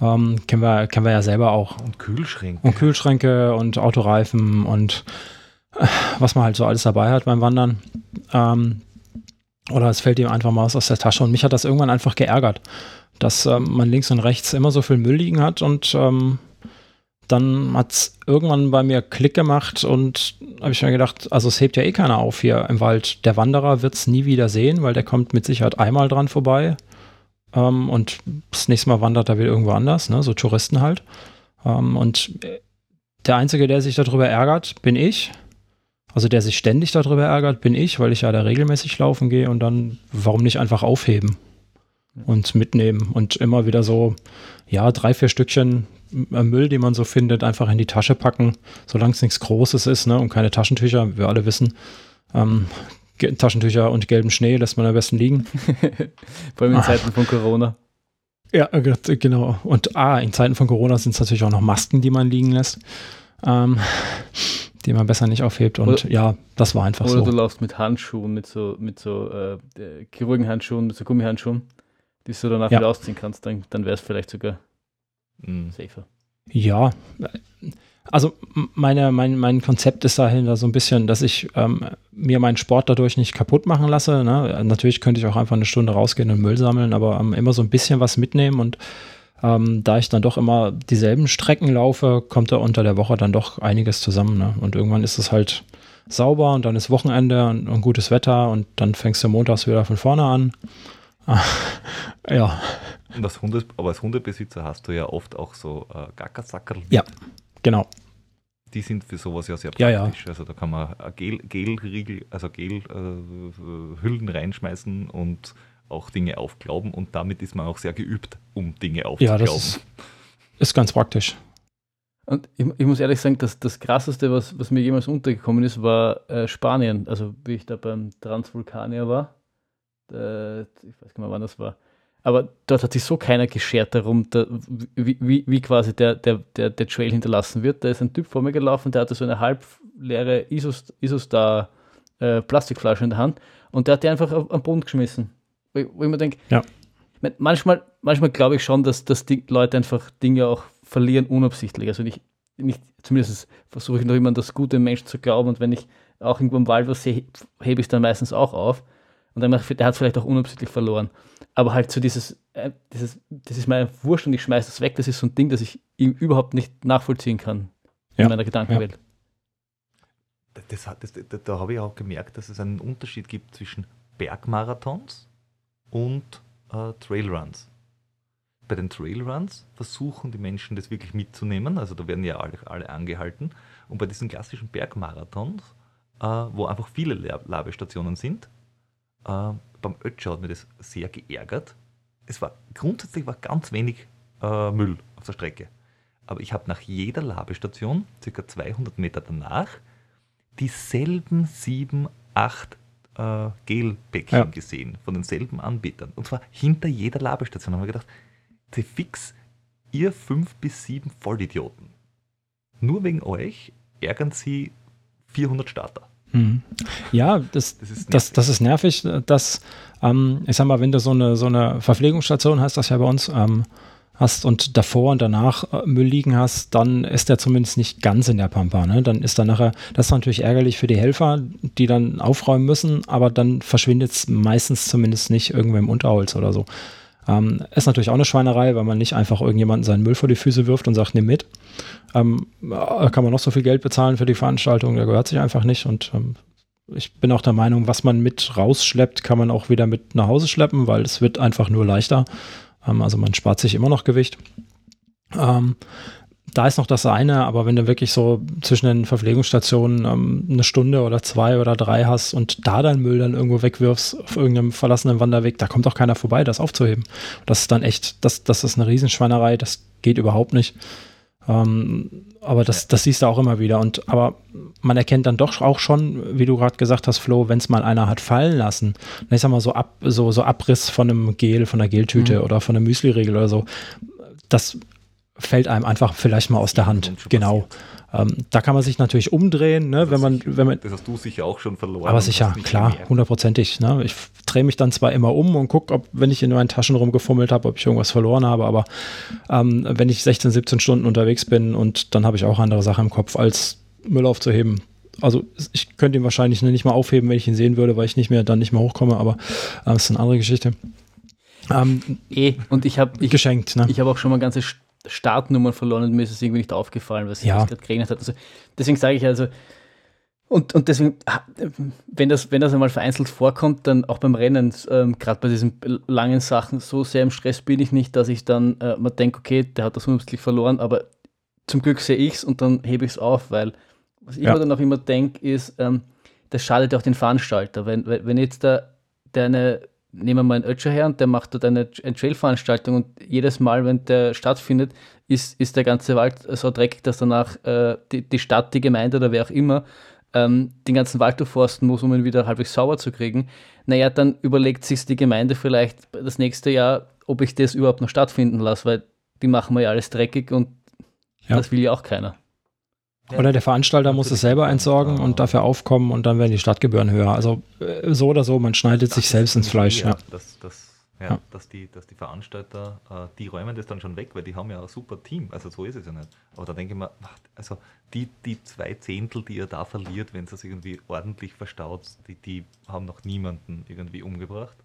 Speaker 3: Ähm, kennen, wir, kennen wir ja selber auch.
Speaker 1: Und Kühlschränke.
Speaker 3: Und Kühlschränke und Autoreifen und äh, was man halt so alles dabei hat beim Wandern. Ähm, oder es fällt ihm einfach mal aus der Tasche. Und mich hat das irgendwann einfach geärgert, dass ähm, man links und rechts immer so viel Müll liegen hat. Und ähm, dann hat es irgendwann bei mir Klick gemacht und habe ich mir gedacht, also es hebt ja eh keiner auf hier im Wald. Der Wanderer wird es nie wieder sehen, weil der kommt mit Sicherheit einmal dran vorbei. Ähm, und das nächste Mal wandert er wieder irgendwo anders, ne? so Touristen halt. Ähm, und der Einzige, der sich darüber ärgert, bin ich. Also der sich ständig darüber ärgert, bin ich, weil ich ja da regelmäßig laufen gehe und dann, warum nicht einfach aufheben und mitnehmen und immer wieder so, ja, drei, vier Stückchen Müll, den man so findet, einfach in die Tasche packen, solange es nichts Großes ist ne, und keine Taschentücher, wir alle wissen. Ähm, Taschentücher und gelben Schnee lässt man am besten liegen. (laughs)
Speaker 2: Vor allem in Zeiten von Corona.
Speaker 3: Ja, genau. Und ah, in Zeiten von Corona sind es natürlich auch noch Masken, die man liegen lässt. Ähm, die man besser nicht aufhebt. Und oder, ja, das war einfach
Speaker 2: oder
Speaker 3: so.
Speaker 2: Oder du laufst mit Handschuhen, mit so, mit so äh, Chirurgenhandschuhen, mit so Gummihandschuhen, die du danach ja. wieder ausziehen kannst, dann, dann wäre es vielleicht sogar mhm. safer.
Speaker 3: Ja, also meine, mein, mein Konzept ist dahinter so ein bisschen, dass ich ähm, mir meinen Sport dadurch nicht kaputt machen lasse. Ne? Natürlich könnte ich auch einfach eine Stunde rausgehen und Müll sammeln, aber ähm, immer so ein bisschen was mitnehmen und ähm, da ich dann doch immer dieselben Strecken laufe, kommt da unter der Woche dann doch einiges zusammen. Ne? Und irgendwann ist es halt sauber und dann ist Wochenende und, und gutes Wetter und dann fängst du montags wieder von vorne an. Ja.
Speaker 1: Und als Hundes, aber als Hundebesitzer hast du ja oft auch so äh, Gackersackerl.
Speaker 3: Ja, genau.
Speaker 1: Die sind für sowas ja sehr
Speaker 3: praktisch. Ja, ja.
Speaker 1: Also da kann man Gel, Gelriegel, also Gelhüllen äh, reinschmeißen und auch Dinge aufglauben und damit ist man auch sehr geübt, um Dinge aufzuglauben.
Speaker 3: Ja, das ist, ist ganz praktisch.
Speaker 2: Und ich, ich, muss ehrlich sagen, dass das Krasseste, was, was mir jemals untergekommen ist, war äh, Spanien. Also wie ich da beim Transvulkanier war. Äh, ich weiß gar nicht mehr, wann das war. Aber dort hat sich so keiner geschert darum, da, wie, wie, wie, quasi der, der, der, der Trail hinterlassen wird. Da ist ein Typ vor mir gelaufen, der hatte so eine halbleere Isostar äh, Plastikflasche in der Hand und der hat die einfach auf, am Boden geschmissen wo ich mir denke,
Speaker 3: ja.
Speaker 2: manchmal, manchmal glaube ich schon, dass, dass die Leute einfach Dinge auch verlieren unabsichtlich. Also nicht, nicht zumindest versuche ich noch immer an das gute Menschen zu glauben und wenn ich auch irgendwo im Wald was sehe, hebe ich es dann meistens auch auf. Und dann der hat es vielleicht auch unabsichtlich verloren. Aber halt so dieses, äh, dieses, das ist mir Wurscht und ich schmeiße das weg, das ist so ein Ding, das ich ihm überhaupt nicht nachvollziehen kann
Speaker 3: ja.
Speaker 2: in meiner Gedankenwelt. Ja.
Speaker 1: Das, das, das, da habe ich auch gemerkt, dass es einen Unterschied gibt zwischen Bergmarathons und äh, Trailruns. Bei den Trailruns versuchen die Menschen das wirklich mitzunehmen, also da werden ja alle, alle angehalten. Und bei diesen klassischen Bergmarathons, äh, wo einfach viele Labestationen sind, äh, beim Ötscher hat mir das sehr geärgert. Es war grundsätzlich war ganz wenig äh, Müll auf der Strecke. Aber ich habe nach jeder Labestation, circa 200 Meter danach, dieselben sieben, acht äh, Gelpäckchen ja. gesehen von denselben Anbietern. Und zwar hinter jeder Labestation. Da haben wir gedacht, fix, ihr fünf bis sieben Vollidioten. Nur wegen euch ärgern sie 400 Starter.
Speaker 3: Mhm. Ja, das, das, ist das, das, ist nervig, dass, ähm, ich sag mal, wenn du so eine, so eine Verpflegungsstation hast, das ja bei uns, ähm, hast und davor und danach äh, Müll liegen hast, dann ist der zumindest nicht ganz in der Pampa. Ne? Dann ist dann nachher, das ist natürlich ärgerlich für die Helfer, die dann aufräumen müssen, aber dann verschwindet es meistens zumindest nicht irgendwo im Unterholz oder so. Ähm, ist natürlich auch eine Schweinerei, weil man nicht einfach irgendjemanden seinen Müll vor die Füße wirft und sagt, nimm mit. Ähm, kann man noch so viel Geld bezahlen für die Veranstaltung, der gehört sich einfach nicht und ähm, ich bin auch der Meinung, was man mit rausschleppt, kann man auch wieder mit nach Hause schleppen, weil es wird einfach nur leichter. Ähm, also man spart sich immer noch Gewicht. Ähm, da ist noch das eine, aber wenn du wirklich so zwischen den Verpflegungsstationen ähm, eine Stunde oder zwei oder drei hast und da deinen Müll dann irgendwo wegwirfst auf irgendeinem verlassenen Wanderweg, da kommt auch keiner vorbei, das aufzuheben. Das ist dann echt, das, das ist eine Riesenschweinerei, das geht überhaupt nicht. Ähm, aber das, das siehst du auch immer wieder. Und aber man erkennt dann doch auch schon, wie du gerade gesagt hast, Flo, wenn es mal einer hat fallen lassen, ich sag mal so, ab, so, so Abriss von einem Gel, von einer Geltüte mhm. oder von einer Müsli-Regel oder so, das fällt einem einfach vielleicht mal aus der Hand. Genau. Ähm, da kann man sich natürlich umdrehen, ne, wenn man, wenn man.
Speaker 1: Das hast du sicher auch schon verloren.
Speaker 3: Aber sicher, klar, hundertprozentig. Ne? Ich drehe mich dann zwar immer um und gucke, ob, wenn ich in meinen Taschen rumgefummelt habe, ob ich irgendwas verloren habe, aber ähm, wenn ich 16, 17 Stunden unterwegs bin und dann habe ich auch andere Sachen im Kopf, als Müll aufzuheben. Also ich könnte ihn wahrscheinlich nicht mal aufheben, wenn ich ihn sehen würde, weil ich nicht mehr dann nicht mehr hochkomme, aber äh, das ist eine andere Geschichte.
Speaker 2: Ähm, eh, und ich habe
Speaker 3: geschenkt. Ne?
Speaker 2: Ich habe auch schon mal ganze Startnummern verloren und mir ist es irgendwie nicht aufgefallen, was
Speaker 3: ja.
Speaker 2: gerade geregnet hat. Also, deswegen sage ich also, und, und deswegen, wenn das, wenn das einmal vereinzelt vorkommt, dann auch beim Rennen, ähm, gerade bei diesen langen Sachen, so sehr im Stress bin ich nicht, dass ich dann äh, mal denke, okay, der hat das unbedingt verloren, aber zum Glück sehe ich es und dann hebe ich es auf, weil was ich ja. mir dann auch immer denke, ist, ähm, das schadet auch den Veranstalter. Wenn, wenn jetzt da deine nehmen wir mal einen Ötscher her und der macht dort eine, eine Trail-Veranstaltung und jedes Mal, wenn der stattfindet, ist, ist der ganze Wald so dreckig, dass danach äh, die, die Stadt, die Gemeinde oder wer auch immer ähm, den ganzen Wald durchforsten muss, um ihn wieder halbwegs sauber zu kriegen. Naja, dann überlegt sich die Gemeinde vielleicht das nächste Jahr, ob ich das überhaupt noch stattfinden lasse, weil die machen wir ja alles dreckig und ja. das will ja auch keiner.
Speaker 3: Oder der Veranstalter muss es selber entsorgen und dafür aufkommen und dann werden die Stadtgebühren höher. Also äh, so oder so, man schneidet sich selbst ins Fleisch. Ja,
Speaker 1: Das, das, ja, ja. Dass, die, dass die Veranstalter, äh, die räumen das dann schon weg, weil die haben ja ein super Team. Also so ist es ja nicht. Aber da denke ich mir, also die, die zwei Zehntel, die ihr da verliert, wenn es das irgendwie ordentlich verstaut, die, die haben noch niemanden irgendwie umgebracht.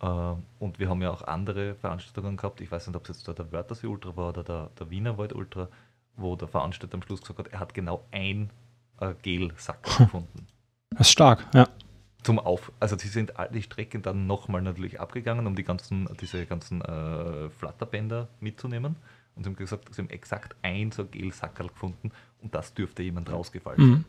Speaker 1: Äh, und wir haben ja auch andere Veranstaltungen gehabt. Ich weiß nicht, ob es jetzt da der Wörthersee Ultra war oder der, der Wiener Wald Ultra wo der Veranstalter am Schluss gesagt hat, er hat genau ein äh, Gelsack gefunden.
Speaker 3: Das ist stark, ja.
Speaker 1: Zum Auf. Also sie sind all die Strecken dann nochmal natürlich abgegangen, um die ganzen, diese ganzen äh, Flatterbänder mitzunehmen. Und sie haben gesagt, sie haben exakt ein so Gelsackerl gefunden und das dürfte jemand rausgefallen sein. Mhm.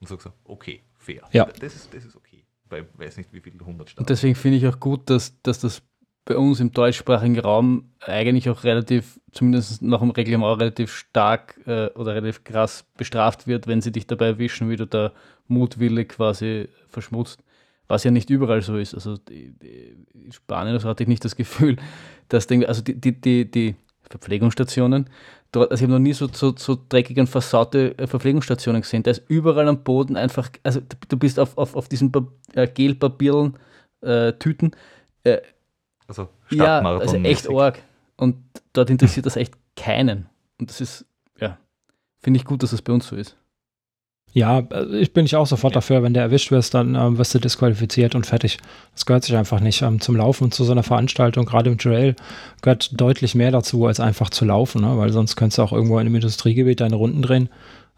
Speaker 1: Und so gesagt, okay, fair.
Speaker 3: Ja.
Speaker 1: Das ist, das ist okay. Bei weiß nicht wie viel 100
Speaker 2: Staaten. Und deswegen finde ich auch gut, dass, dass das bei uns im deutschsprachigen Raum eigentlich auch relativ, zumindest nach dem Reglement, relativ stark äh, oder relativ krass bestraft wird, wenn sie dich dabei erwischen, wie du da Mutwille quasi verschmutzt. Was ja nicht überall so ist. Also in Spanien also hatte ich nicht das Gefühl, dass die, also die, die, die, die Verpflegungsstationen, dort, also ich habe noch nie so, so, so dreckige und versaute äh, Verpflegungsstationen gesehen. Da ist überall am Boden einfach, also du bist auf, auf, auf diesen äh, Gelpapieren, äh, Tüten, äh, also ja, also echt arg. Und dort interessiert das echt keinen. Und das ist, ja, finde ich gut, dass das bei uns so ist.
Speaker 3: Ja, also ich bin ich auch sofort ja. dafür, wenn du erwischt wirst, dann ähm, wirst du disqualifiziert und fertig. Das gehört sich einfach nicht. Ähm, zum Laufen und zu so einer Veranstaltung, gerade im Trail, gehört deutlich mehr dazu, als einfach zu laufen, ne? weil sonst könntest du auch irgendwo in einem Industriegebiet deine Runden drehen.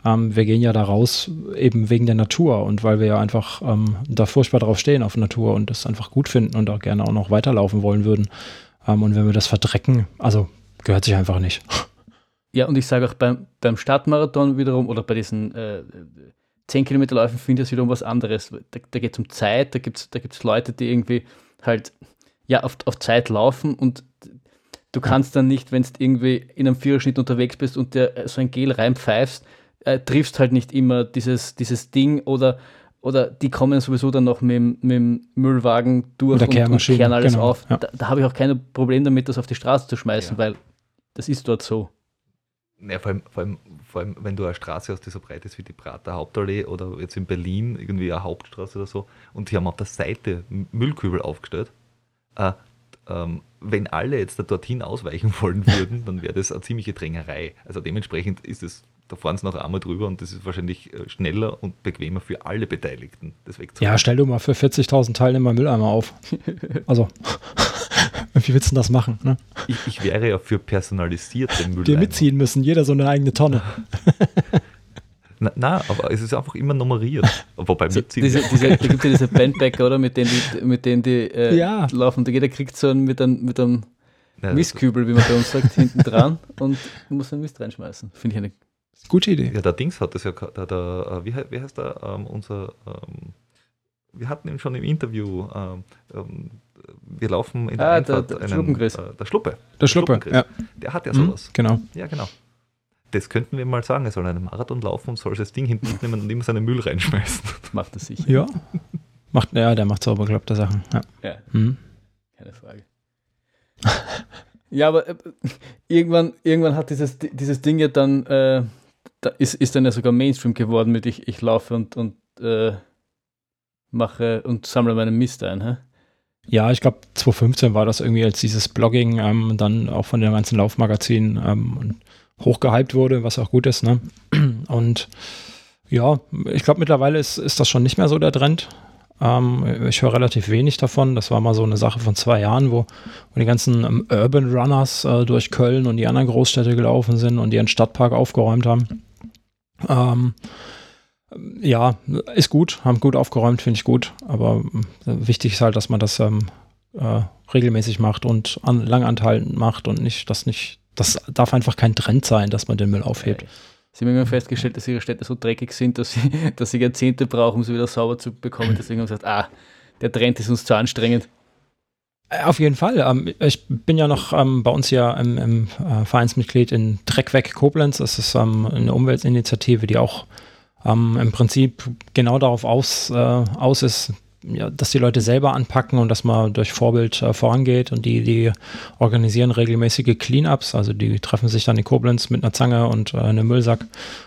Speaker 3: Ähm, wir gehen ja da raus eben wegen der Natur und weil wir ja einfach ähm, da furchtbar drauf stehen auf Natur und das einfach gut finden und auch gerne auch noch weiterlaufen wollen würden. Ähm, und wenn wir das verdrecken, also gehört sich einfach nicht. (laughs)
Speaker 2: Ja, und ich sage auch beim, beim Stadtmarathon wiederum oder bei diesen äh, 10 Kilometer Läufen finde ich das wiederum was anderes. Da, da geht es um Zeit, da gibt es da gibt's Leute, die irgendwie halt ja, auf, auf Zeit laufen und du kannst dann nicht, wenn du irgendwie in einem Viererschnitt unterwegs bist und dir so ein Gel reinpfeifst, äh, triffst halt nicht immer dieses, dieses Ding oder, oder die kommen sowieso dann noch mit, mit dem Müllwagen durch
Speaker 3: und, und kehren
Speaker 2: alles genau, auf. Ja. Da, da habe ich auch kein Problem damit, das auf die Straße zu schmeißen, ja. weil das ist dort so.
Speaker 1: Ja, vor allem, vor, allem, vor allem, wenn du eine Straße hast, die so breit ist wie die Prater Hauptallee oder jetzt in Berlin irgendwie eine Hauptstraße oder so und die haben auf der Seite Müllkübel aufgestellt. Äh, ähm, wenn alle jetzt da dorthin ausweichen (laughs) wollen würden, dann wäre das eine ziemliche Drängerei. Also dementsprechend ist es da fahren sie noch einmal drüber und das ist wahrscheinlich äh, schneller und bequemer für alle Beteiligten, das
Speaker 3: wegzufahren. Ja, stell du mal für 40.000 Teilnehmer Mülleimer auf. (laughs) Also, (laughs) wie willst du das machen? Ne?
Speaker 1: Ich, ich, wäre ja für personalisierte
Speaker 3: Mülleimer. Die mitziehen müssen, jeder so eine eigene Tonne. (laughs)
Speaker 1: Na, na, aber es ist einfach immer nummeriert. Wobei
Speaker 2: mitziehen. Diese, diese, da gibt es ja diese Bandbacker, oder? Mit denen die, mit denen die äh, ja. laufen. Da jeder kriegt so einen mit einem, mit einem ja, Mistkübel, wie man bei uns sagt, hinten dran und muss einen Mist reinschmeißen. Finde ich eine
Speaker 3: Gute Idee.
Speaker 1: Ja, der Dings hat das ja, der, der, äh, wie, wie heißt der, ähm, unser, ähm, wir hatten ihn schon im Interview, ähm, ähm wir laufen in der
Speaker 2: ah, Einfahrt der, der, einen,
Speaker 1: äh, der Schluppe.
Speaker 3: Der Schluppe, ja.
Speaker 1: Der hat ja sowas.
Speaker 3: Mhm, genau.
Speaker 1: Ja, genau. das könnten wir mal sagen. Er soll einen Marathon laufen und soll das Ding hinten mitnehmen und immer seinen Müll reinschmeißen.
Speaker 2: Macht er sicher.
Speaker 3: Ja. Macht, ja, der macht sauber glaubte Sachen. Ja.
Speaker 2: Ja,
Speaker 3: Mhm.
Speaker 2: keine Frage. (laughs) ja, aber äh, irgendwann, irgendwann hat dieses, dieses Ding ja dann, äh, da ist, ist dann ja sogar Mainstream geworden mit ich, ich laufe und, und äh, mache und sammle meinen Mist ein. Hä?
Speaker 3: Ja, ich glaube 2015 war das irgendwie, als dieses Blogging ähm, dann auch von den ganzen Laufmagazinen ähm, hochgehypt wurde, was auch gut ist. Ne? Und ja, ich glaube mittlerweile ist, ist das schon nicht mehr so der Trend. Ähm, ich höre relativ wenig davon. Das war mal so eine Sache von zwei Jahren, wo, wo die ganzen ähm, Urban Runners äh, durch Köln und die anderen Großstädte gelaufen sind und ihren Stadtpark aufgeräumt haben. Ähm, ja, ist gut, haben gut aufgeräumt, finde ich gut. Aber äh, wichtig ist halt, dass man das ähm, äh, regelmäßig macht und an, langanhaltend macht und nicht, das nicht, das darf einfach kein Trend sein, dass man den Müll aufhebt.
Speaker 2: Sie haben irgendwann festgestellt, dass ihre Städte so dreckig sind, dass sie, (laughs) dass sie Jahrzehnte brauchen, um sie wieder sauber zu bekommen. (laughs) Deswegen haben sie gesagt, ah, der Trend ist uns zu anstrengend.
Speaker 3: Äh, Auf jeden Fall. Ähm, ich bin ja noch ähm, bei uns ja im, im äh, Vereinsmitglied in Dreck weg Koblenz. Das ist ähm, eine Umweltinitiative, die auch im Prinzip genau darauf aus, äh, aus ist, ja, dass die Leute selber anpacken und dass man durch Vorbild äh, vorangeht und die, die organisieren regelmäßige Cleanups, also die treffen sich dann in Koblenz mit einer Zange und äh, einem Müllsack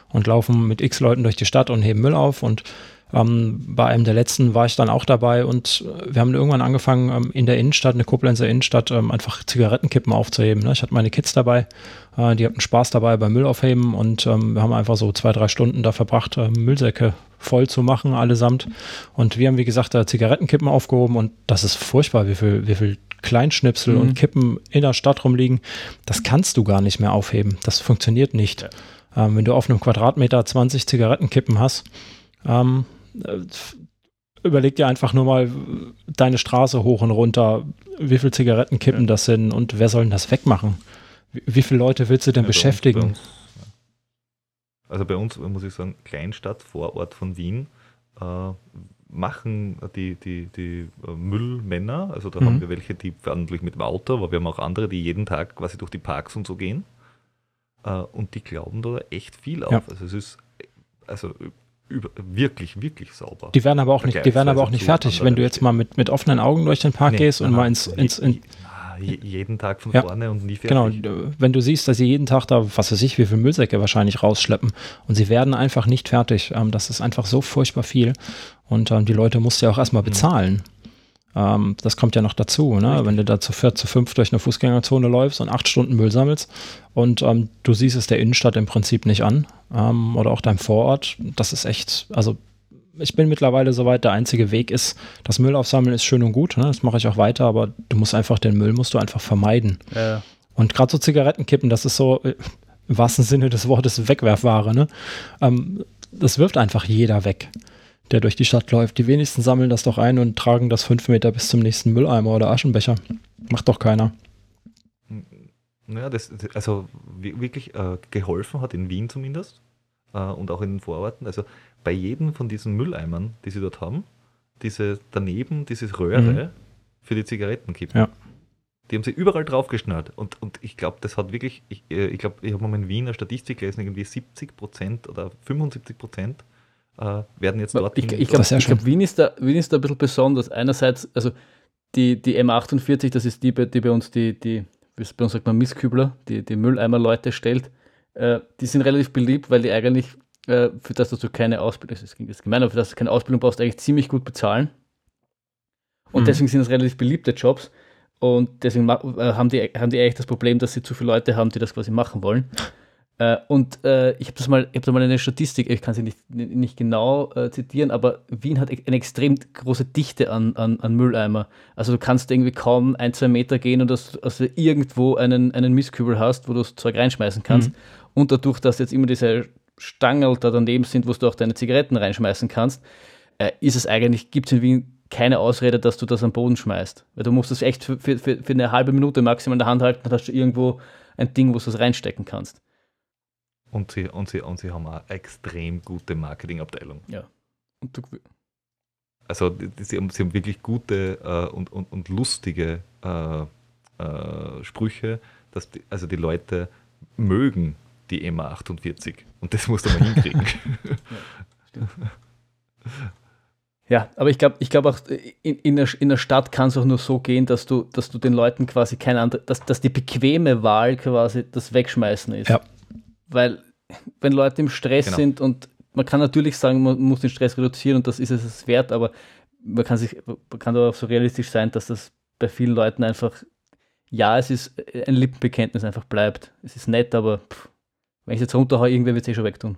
Speaker 3: und laufen mit x Leuten durch die Stadt und heben Müll auf und ähm, bei einem der letzten war ich dann auch dabei und äh, wir haben irgendwann angefangen, ähm, in der Innenstadt, in der Koblenzer Innenstadt, ähm, einfach Zigarettenkippen aufzuheben. Ne? Ich hatte meine Kids dabei, äh, die hatten Spaß dabei beim Müll aufheben und ähm, wir haben einfach so zwei, drei Stunden da verbracht, äh, Müllsäcke voll zu machen, allesamt. Und wir haben, wie gesagt, da Zigarettenkippen aufgehoben und das ist furchtbar, wie viel, wie viel Kleinschnipsel
Speaker 2: Mhm.
Speaker 3: und Kippen in der Stadt rumliegen. Das kannst du gar nicht mehr aufheben. Das funktioniert nicht. Ähm, wenn du auf einem Quadratmeter 20 Zigarettenkippen hast, ähm, äh, überleg dir einfach nur mal deine Straße hoch und runter, wie viel Zigarettenkippen das sind und wer soll denn das wegmachen? Wie, wie viele Leute willst du denn
Speaker 1: Ja, bei uns-
Speaker 3: beschäftigen?
Speaker 1: bei uns, ja. Also bei uns muss ich sagen, Kleinstadt, Vorort von Wien, äh, machen die, die, die äh, Müllmänner, also da
Speaker 3: Mhm.
Speaker 1: haben wir welche, die fahren natürlich mit dem Auto, aber wir haben auch andere, die jeden Tag quasi durch die Parks und so gehen. Äh, und die glauben da echt viel auf.
Speaker 3: Ja.
Speaker 1: Also es ist äh, also über, wirklich, wirklich sauber.
Speaker 3: Die werden aber auch nicht, die werden aber auch nicht
Speaker 1: Vergleichsweise
Speaker 3: fertig, wenn du jetzt mal mit, mit offenen Augen durch den Park
Speaker 1: Nee,
Speaker 3: gehst und mal ins, ins, in,
Speaker 1: ah, je- jeden Tag von
Speaker 3: Ja.
Speaker 1: vorne und nie fertig.
Speaker 3: Genau, wenn du siehst, dass sie jeden Tag da, was weiß ich, wie viele Müllsäcke wahrscheinlich rausschleppen und sie werden einfach nicht fertig. Ähm, das ist einfach so furchtbar viel und ähm, die Leute musst du ja auch erstmal bezahlen. Ähm, das kommt ja noch dazu, ne? Wenn du da zu viert, zu fünf durch eine Fußgängerzone läufst und acht Stunden Müll sammelst und ähm, du siehst es der Innenstadt im Prinzip nicht an ähm, oder auch deinem Vorort. Das ist echt, also ich bin mittlerweile soweit, der einzige Weg ist, das Müll aufsammeln ist schön und gut, ne? das mache ich auch weiter, aber du musst einfach den Müll musst du einfach vermeiden.
Speaker 2: Ja.
Speaker 3: Und gerade so Zigarettenkippen, das ist so äh, im wahrsten Sinne des Wortes Wegwerfware. Ne? Ähm, das wirft einfach jeder weg, der durch die Stadt läuft. Die wenigsten sammeln das doch ein und tragen das fünf Meter bis zum nächsten Mülleimer oder Aschenbecher. Macht doch keiner.
Speaker 1: Naja, das, also wi- wirklich äh, geholfen hat in Wien zumindest äh, und auch in den Vororten. Also bei jedem von diesen Mülleimern, die sie dort haben, diese daneben, dieses Röhre für die Zigarettenkippen.
Speaker 3: Ja.
Speaker 1: Die haben sie überall draufgeschnallt. Und, und ich glaube, das hat wirklich, ich, äh, ich glaube, ich habe mal in Wien eine Statistik gelesen, irgendwie 70 Prozent oder 75 Prozent äh, werden jetzt dort
Speaker 2: Ich, ich
Speaker 3: Das
Speaker 2: glaube,
Speaker 3: ist
Speaker 2: glaub, Wien, ist da, Wien ist da ein bisschen besonders. Einerseits, also die, die M48, das ist die, bei- die bei uns die, die wie es bei uns sagt man Misskübler, die, die Mülleimer-Leute stellt, äh, die sind relativ beliebt, weil die eigentlich äh, für das, dass du keine Ausbildung, das jetzt gemein, aber für das du keine Ausbildung brauchst, eigentlich ziemlich gut bezahlen. Und
Speaker 3: Mhm.
Speaker 2: deswegen sind es relativ beliebte Jobs. Und deswegen äh, haben, die, haben die eigentlich das Problem, dass sie zu viele Leute haben, die das quasi machen wollen. Äh, und äh, ich habe das mal, ich habe da mal eine Statistik, ich kann sie nicht, nicht genau äh, zitieren, aber Wien hat e- eine extrem große Dichte an, an, an Mülleimer. Also du kannst irgendwie kaum ein, zwei Meter gehen und dass, dass du irgendwo einen, einen Mistkübel hast, wo du das Zeug reinschmeißen kannst.
Speaker 3: Mhm.
Speaker 2: Und dadurch, dass jetzt immer diese Stangerl da daneben sind, wo du auch deine Zigaretten reinschmeißen kannst, äh, ist es eigentlich, gibt es in Wien keine Ausrede, dass du das am Boden schmeißt. Weil du musst es echt für, für, für für eine halbe Minute maximal in der Hand halten, dann hast du irgendwo ein Ding, wo du es reinstecken kannst.
Speaker 1: Und sie, und, sie, und sie haben eine extrem gute Marketingabteilung.
Speaker 2: Und du,
Speaker 1: Also die, die, sie, haben, sie haben wirklich gute äh, und, und, und lustige äh, äh, Sprüche, dass die, also die Leute mögen die EMA 48. Und das musst du mal hinkriegen.
Speaker 2: ja, (laughs) ja, aber ich glaube ich glaub auch, in, in, der, in der Stadt kann es auch nur so gehen, dass du, dass du den Leuten quasi keine andere, dass, dass die bequeme Wahl quasi das Wegschmeißen ist.
Speaker 3: Ja.
Speaker 2: Weil, wenn Leute im Stress genau. sind und man kann natürlich sagen, man muss den Stress reduzieren und das ist es wert, aber man kann sich, man kann aber auch so realistisch sein, dass das bei vielen Leuten einfach, ja, es ist ein Lippenbekenntnis einfach bleibt. Es ist nett, aber pff, wenn ich jetzt runterhaue, irgendwer wird es eh schon wegtun.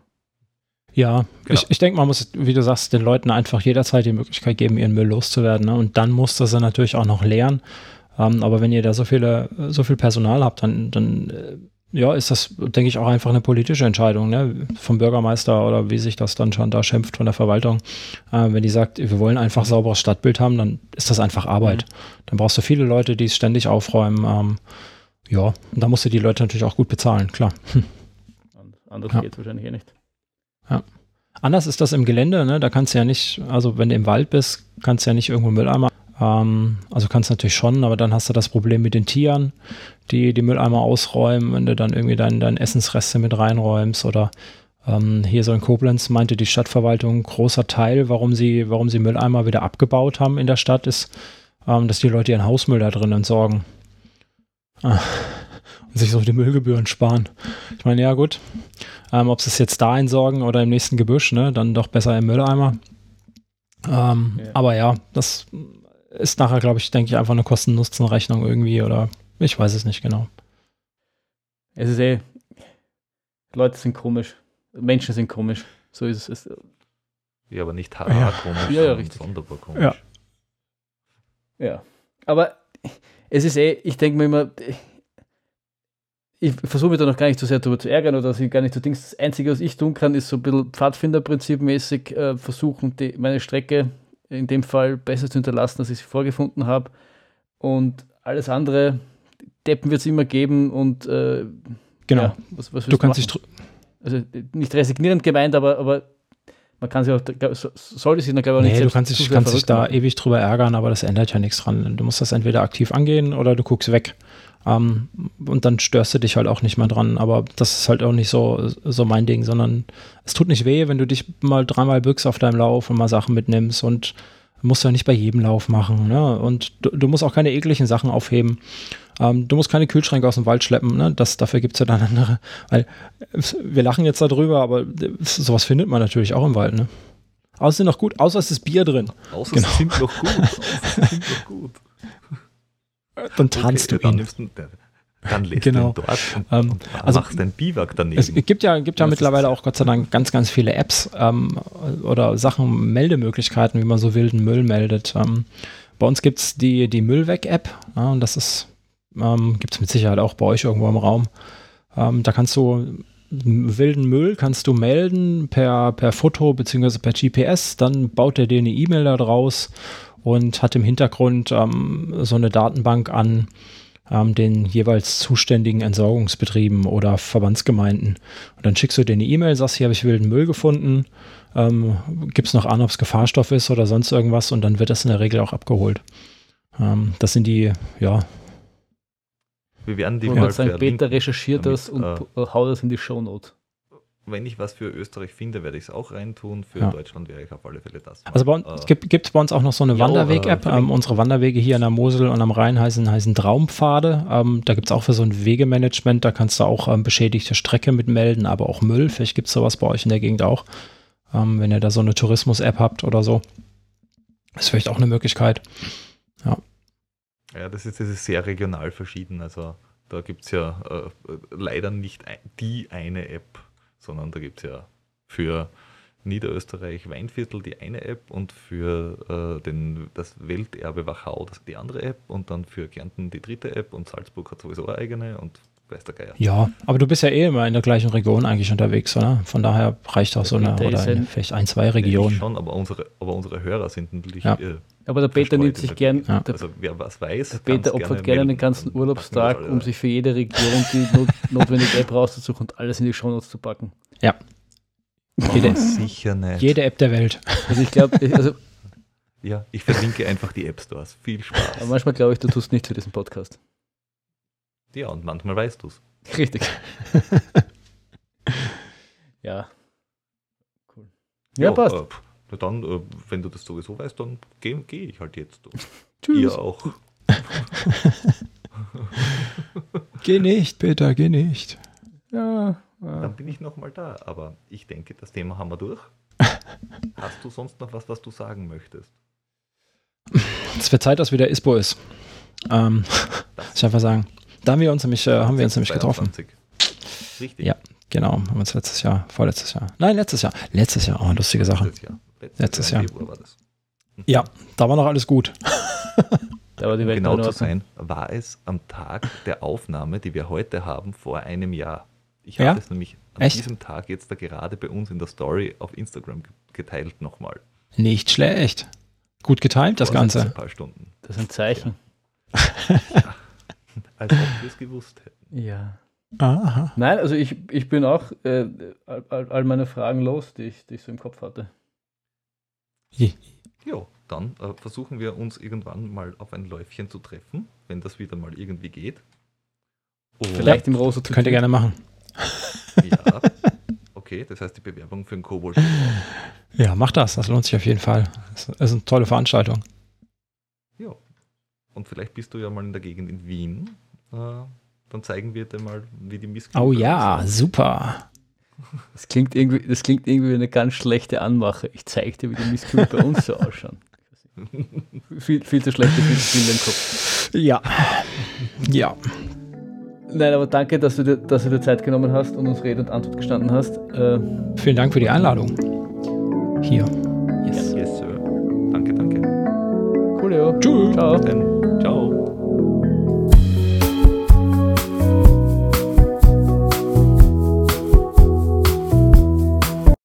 Speaker 3: Ja, genau. ich, ich denke, man muss, wie du sagst, den Leuten einfach jederzeit die Möglichkeit geben, ihren Müll loszuwerden. Ne? Und dann muss das dann natürlich auch noch lernen. Ähm, aber wenn ihr da so viele, so viel Personal habt, dann, dann äh, ja, ist das, denke ich, auch einfach eine politische Entscheidung, ne? Vom Bürgermeister oder wie sich das dann schon da schimpft von der Verwaltung. Äh, wenn die sagt, wir wollen einfach sauberes Stadtbild haben, dann ist das einfach Arbeit. Mhm. Dann brauchst du viele Leute, die es ständig aufräumen. Ähm, ja, und da musst du die Leute natürlich auch gut bezahlen, klar. Hm.
Speaker 2: Anders ja. geht es wahrscheinlich eh nicht.
Speaker 3: Ja. Anders ist das im Gelände, ne? Da kannst du ja nicht, also wenn du im Wald bist, kannst du ja nicht irgendwo Mülleimer. Ähm, also kannst du natürlich schon, aber dann hast du das Problem mit den Tieren, die die Mülleimer ausräumen, wenn du dann irgendwie deine dein Essensreste mit reinräumst oder ähm, hier so in Koblenz meinte die Stadtverwaltung, großer Teil, warum sie, warum sie Mülleimer wieder abgebaut haben in der Stadt, ist, ähm, dass die Leute ihren Hausmüll da drin entsorgen. Ah und sich so die Müllgebühren sparen. Ich meine, ja gut, ähm, ob sie es jetzt da entsorgen oder im nächsten Gebüsch, ne, dann doch besser im Mülleimer. Ähm, ja. Aber ja, das ist nachher, glaube ich, denke ich, einfach eine Kosten-Nutzen-Rechnung irgendwie oder ich weiß es nicht genau.
Speaker 2: Es ist eh, Leute sind komisch, Menschen sind komisch, so ist es.
Speaker 1: Ja, aber nicht haha ja. komisch,
Speaker 2: ja, ja, richtig.
Speaker 1: sonderbar komisch.
Speaker 2: Ja. ja, aber es ist eh, ich denke mir immer, ich versuche mich da noch gar nicht so sehr darüber zu ärgern oder sie gar nicht so Dings. Das Einzige, was ich tun kann, ist so ein bisschen Pfadfinderprinzipmäßig äh, versuchen, die, meine Strecke in dem Fall besser zu hinterlassen, als ich sie vorgefunden habe. Und alles andere, Deppen wird es immer geben und äh,
Speaker 3: genau. Ja,
Speaker 2: was, was
Speaker 3: du kannst dich
Speaker 2: also nicht resignierend gemeint, aber, aber man kann sich auch, sollte sich dann glaube
Speaker 3: ich nee, nicht du kannst, dich, kannst dich da ewig drüber ärgern, aber das ändert ja nichts dran. Du musst das entweder aktiv angehen oder du guckst weg. Ähm, und dann störst du dich halt auch nicht mehr dran. Aber das ist halt auch nicht so, so mein Ding, sondern es tut nicht weh, wenn du dich mal dreimal bückst auf deinem Lauf und mal Sachen mitnimmst und musst ja nicht bei jedem Lauf machen. Ne? Und du, du, musst auch keine ekligen Sachen aufheben. Ähm, du musst keine Kühlschränke aus dem Wald schleppen. Ne? Das, dafür gibt es ja dann andere. Weil wir lachen jetzt darüber, aber sowas findet man natürlich auch im Wald. Ne? Außer noch gut, außer es ist Bier drin.
Speaker 1: Außer genau. es sind noch gut. (laughs) Außer sind noch gut.
Speaker 3: Dann tanzt okay, du ihn.
Speaker 1: Dann, dann lebst
Speaker 3: genau.
Speaker 1: du dort und,
Speaker 3: ähm,
Speaker 1: und
Speaker 3: also,
Speaker 1: machst dein Biwak daneben.
Speaker 3: Es gibt ja, gibt ja mittlerweile auch Gott sei Dank ganz, ganz viele Apps ähm, oder Sachen, Meldemöglichkeiten, wie man so wilden Müll meldet. Ähm, bei uns gibt es die, die Müllweg-App ja, und das ist, ähm, gibt es mit Sicherheit auch bei euch irgendwo im Raum. Ähm, da kannst du wilden Müll kannst du melden per, per Foto bzw. per GPS, dann baut er dir eine E-Mail da draus und hat im Hintergrund ähm, so eine Datenbank an ähm, den jeweils zuständigen Entsorgungsbetrieben oder Verbandsgemeinden. Und dann schickst du dir eine E-Mail, sagst, hier habe ich wilden Müll gefunden, ähm, gibst noch an, ob es Gefahrstoff ist oder sonst irgendwas und dann wird das in der Regel auch abgeholt. Ähm, das sind die, ja.
Speaker 1: Wir werden die
Speaker 2: mal sagen, Peter recherchiert damit, das und äh, haut das in die Shownote
Speaker 1: wenn ich was für Österreich finde, werde ich es auch reintun. Für ja. Deutschland wäre ich auf alle Fälle das.
Speaker 3: Also bei uns, äh, gibt, gibt bei uns auch noch so eine Wanderweg-App. Äh, ähm, unsere Wanderwege hier an der Mosel und am Rhein heißen, heißen Traumpfade. Ähm, da gibt es auch für so ein Wegemanagement, da kannst du auch ähm, beschädigte Strecke mitmelden, aber auch Müll. Vielleicht gibt es sowas bei euch in der Gegend auch. Ähm, wenn ihr da so eine Tourismus-App habt oder so. Ist vielleicht auch eine Möglichkeit. Ja.
Speaker 1: Das ist, das ist sehr regional verschieden. Also da gibt es ja äh, leider nicht die eine App sondern da gibt es ja für Niederösterreich Weinviertel die eine App und für äh, den, das Welterbe Wachau das, die andere App und dann für Kärnten die dritte App und Salzburg hat sowieso eine eigene und weiß der Geier.
Speaker 3: Ja, aber du bist ja eh immer in der gleichen Region eigentlich unterwegs, oder? Von daher reicht auch so eine, oder eine, vielleicht ein, zwei Regionen.
Speaker 1: Schon, aber unsere, aber unsere Hörer sind natürlich.
Speaker 3: Ja.
Speaker 2: Äh, aber der Peter nimmt sich gern.
Speaker 1: Ja. Also wer was weiß.
Speaker 2: Der Peter opfert gerne den ganzen Urlaubstag, um sich für jede Region die not notwendige App rauszusuchen und alles in die Shownotes zu packen.
Speaker 3: Ja.
Speaker 1: Jede, sicher nicht.
Speaker 3: Jede App der Welt.
Speaker 2: Also ich glaube, also
Speaker 1: ja, ich verlinke einfach die App Stores. Viel Spaß.
Speaker 2: Aber manchmal glaube ich, du tust nichts für diesen Podcast.
Speaker 1: Ja, und manchmal weißt du es.
Speaker 2: Richtig. (laughs) Ja. Cool. Ja, passt.
Speaker 1: Äh, na dann, äh, wenn du das sowieso weißt, dann gehe geh ich halt jetzt. (laughs)
Speaker 2: Tschüss.
Speaker 1: Ihr auch. (laughs)
Speaker 3: Geh nicht, Peter, geh nicht.
Speaker 2: Ja, ja.
Speaker 1: Dann bin ich nochmal da. Aber ich denke, das Thema haben wir durch. Hast du sonst noch was, was du sagen möchtest?
Speaker 3: Es wird Zeit, dass wieder ISPO ist. Ähm, ich einfach sagen. Da haben wir uns nämlich, äh, haben wir uns nämlich getroffen.
Speaker 1: 22. Richtig.
Speaker 3: Ja. Genau, haben wir uns letztes Jahr, vorletztes Jahr. Nein, letztes Jahr. Letztes Jahr, oh, lustige Sache.
Speaker 1: Letztes Jahr. Letztes,
Speaker 3: Letztes
Speaker 1: Jahr.
Speaker 3: Jahr.
Speaker 1: War das.
Speaker 3: Ja, da war noch alles gut. (laughs)
Speaker 2: Da war die
Speaker 1: Um
Speaker 2: Welt
Speaker 1: genau
Speaker 2: noch in
Speaker 1: zu sein, war es am Tag der Aufnahme, die wir heute haben, vor einem Jahr. Ich
Speaker 3: Ja?
Speaker 1: habe es nämlich an
Speaker 3: Echt?
Speaker 1: diesem Tag jetzt da gerade bei uns in der Story auf Instagram ge- geteilt nochmal.
Speaker 3: Nicht schlecht. Gut getimt, das
Speaker 1: Vor Ein
Speaker 3: Ganze.
Speaker 1: paar Stunden.
Speaker 2: Das ist ein Zeichen. (laughs) (laughs)
Speaker 1: Als ob wir es gewusst hätten.
Speaker 2: Ja.
Speaker 3: Aha.
Speaker 2: Nein, also ich, ich bin auch äh, all, all all meine Fragen los, die ich, die ich so im Kopf hatte.
Speaker 1: Jo, dann äh, versuchen wir uns irgendwann mal auf ein Läufchen zu treffen, wenn das wieder mal irgendwie geht. Und
Speaker 2: Vielleicht im Rosa
Speaker 3: Könnt ihr gerne machen.
Speaker 1: Ja. Okay, das heißt die Bewerbung für den Kobold.
Speaker 3: Ja, macht das. Das lohnt sich auf jeden Fall. Das ist eine tolle Veranstaltung.
Speaker 1: Und vielleicht bist du ja mal in der Gegend in Wien. Äh, dann zeigen wir dir mal, wie die Missgeburt
Speaker 3: Oh ja, super.
Speaker 2: Das klingt irgendwie, das klingt irgendwie wie eine ganz schlechte Anmache. Ich zeig dir, wie die Misskübel bei uns so ausschauen. (laughs) viel, viel zu schlechte Bilder im Kopf.
Speaker 3: Ja. Ja.
Speaker 2: Nein, aber danke, dass du dir, dass du dir Zeit genommen hast und uns Rede und Antwort gestanden hast. Äh,
Speaker 3: Vielen Dank für die Einladung. Hier. Yes.
Speaker 1: Yes, Sir. Danke, danke.
Speaker 2: coolio.
Speaker 3: Tschüss.
Speaker 1: Ciao.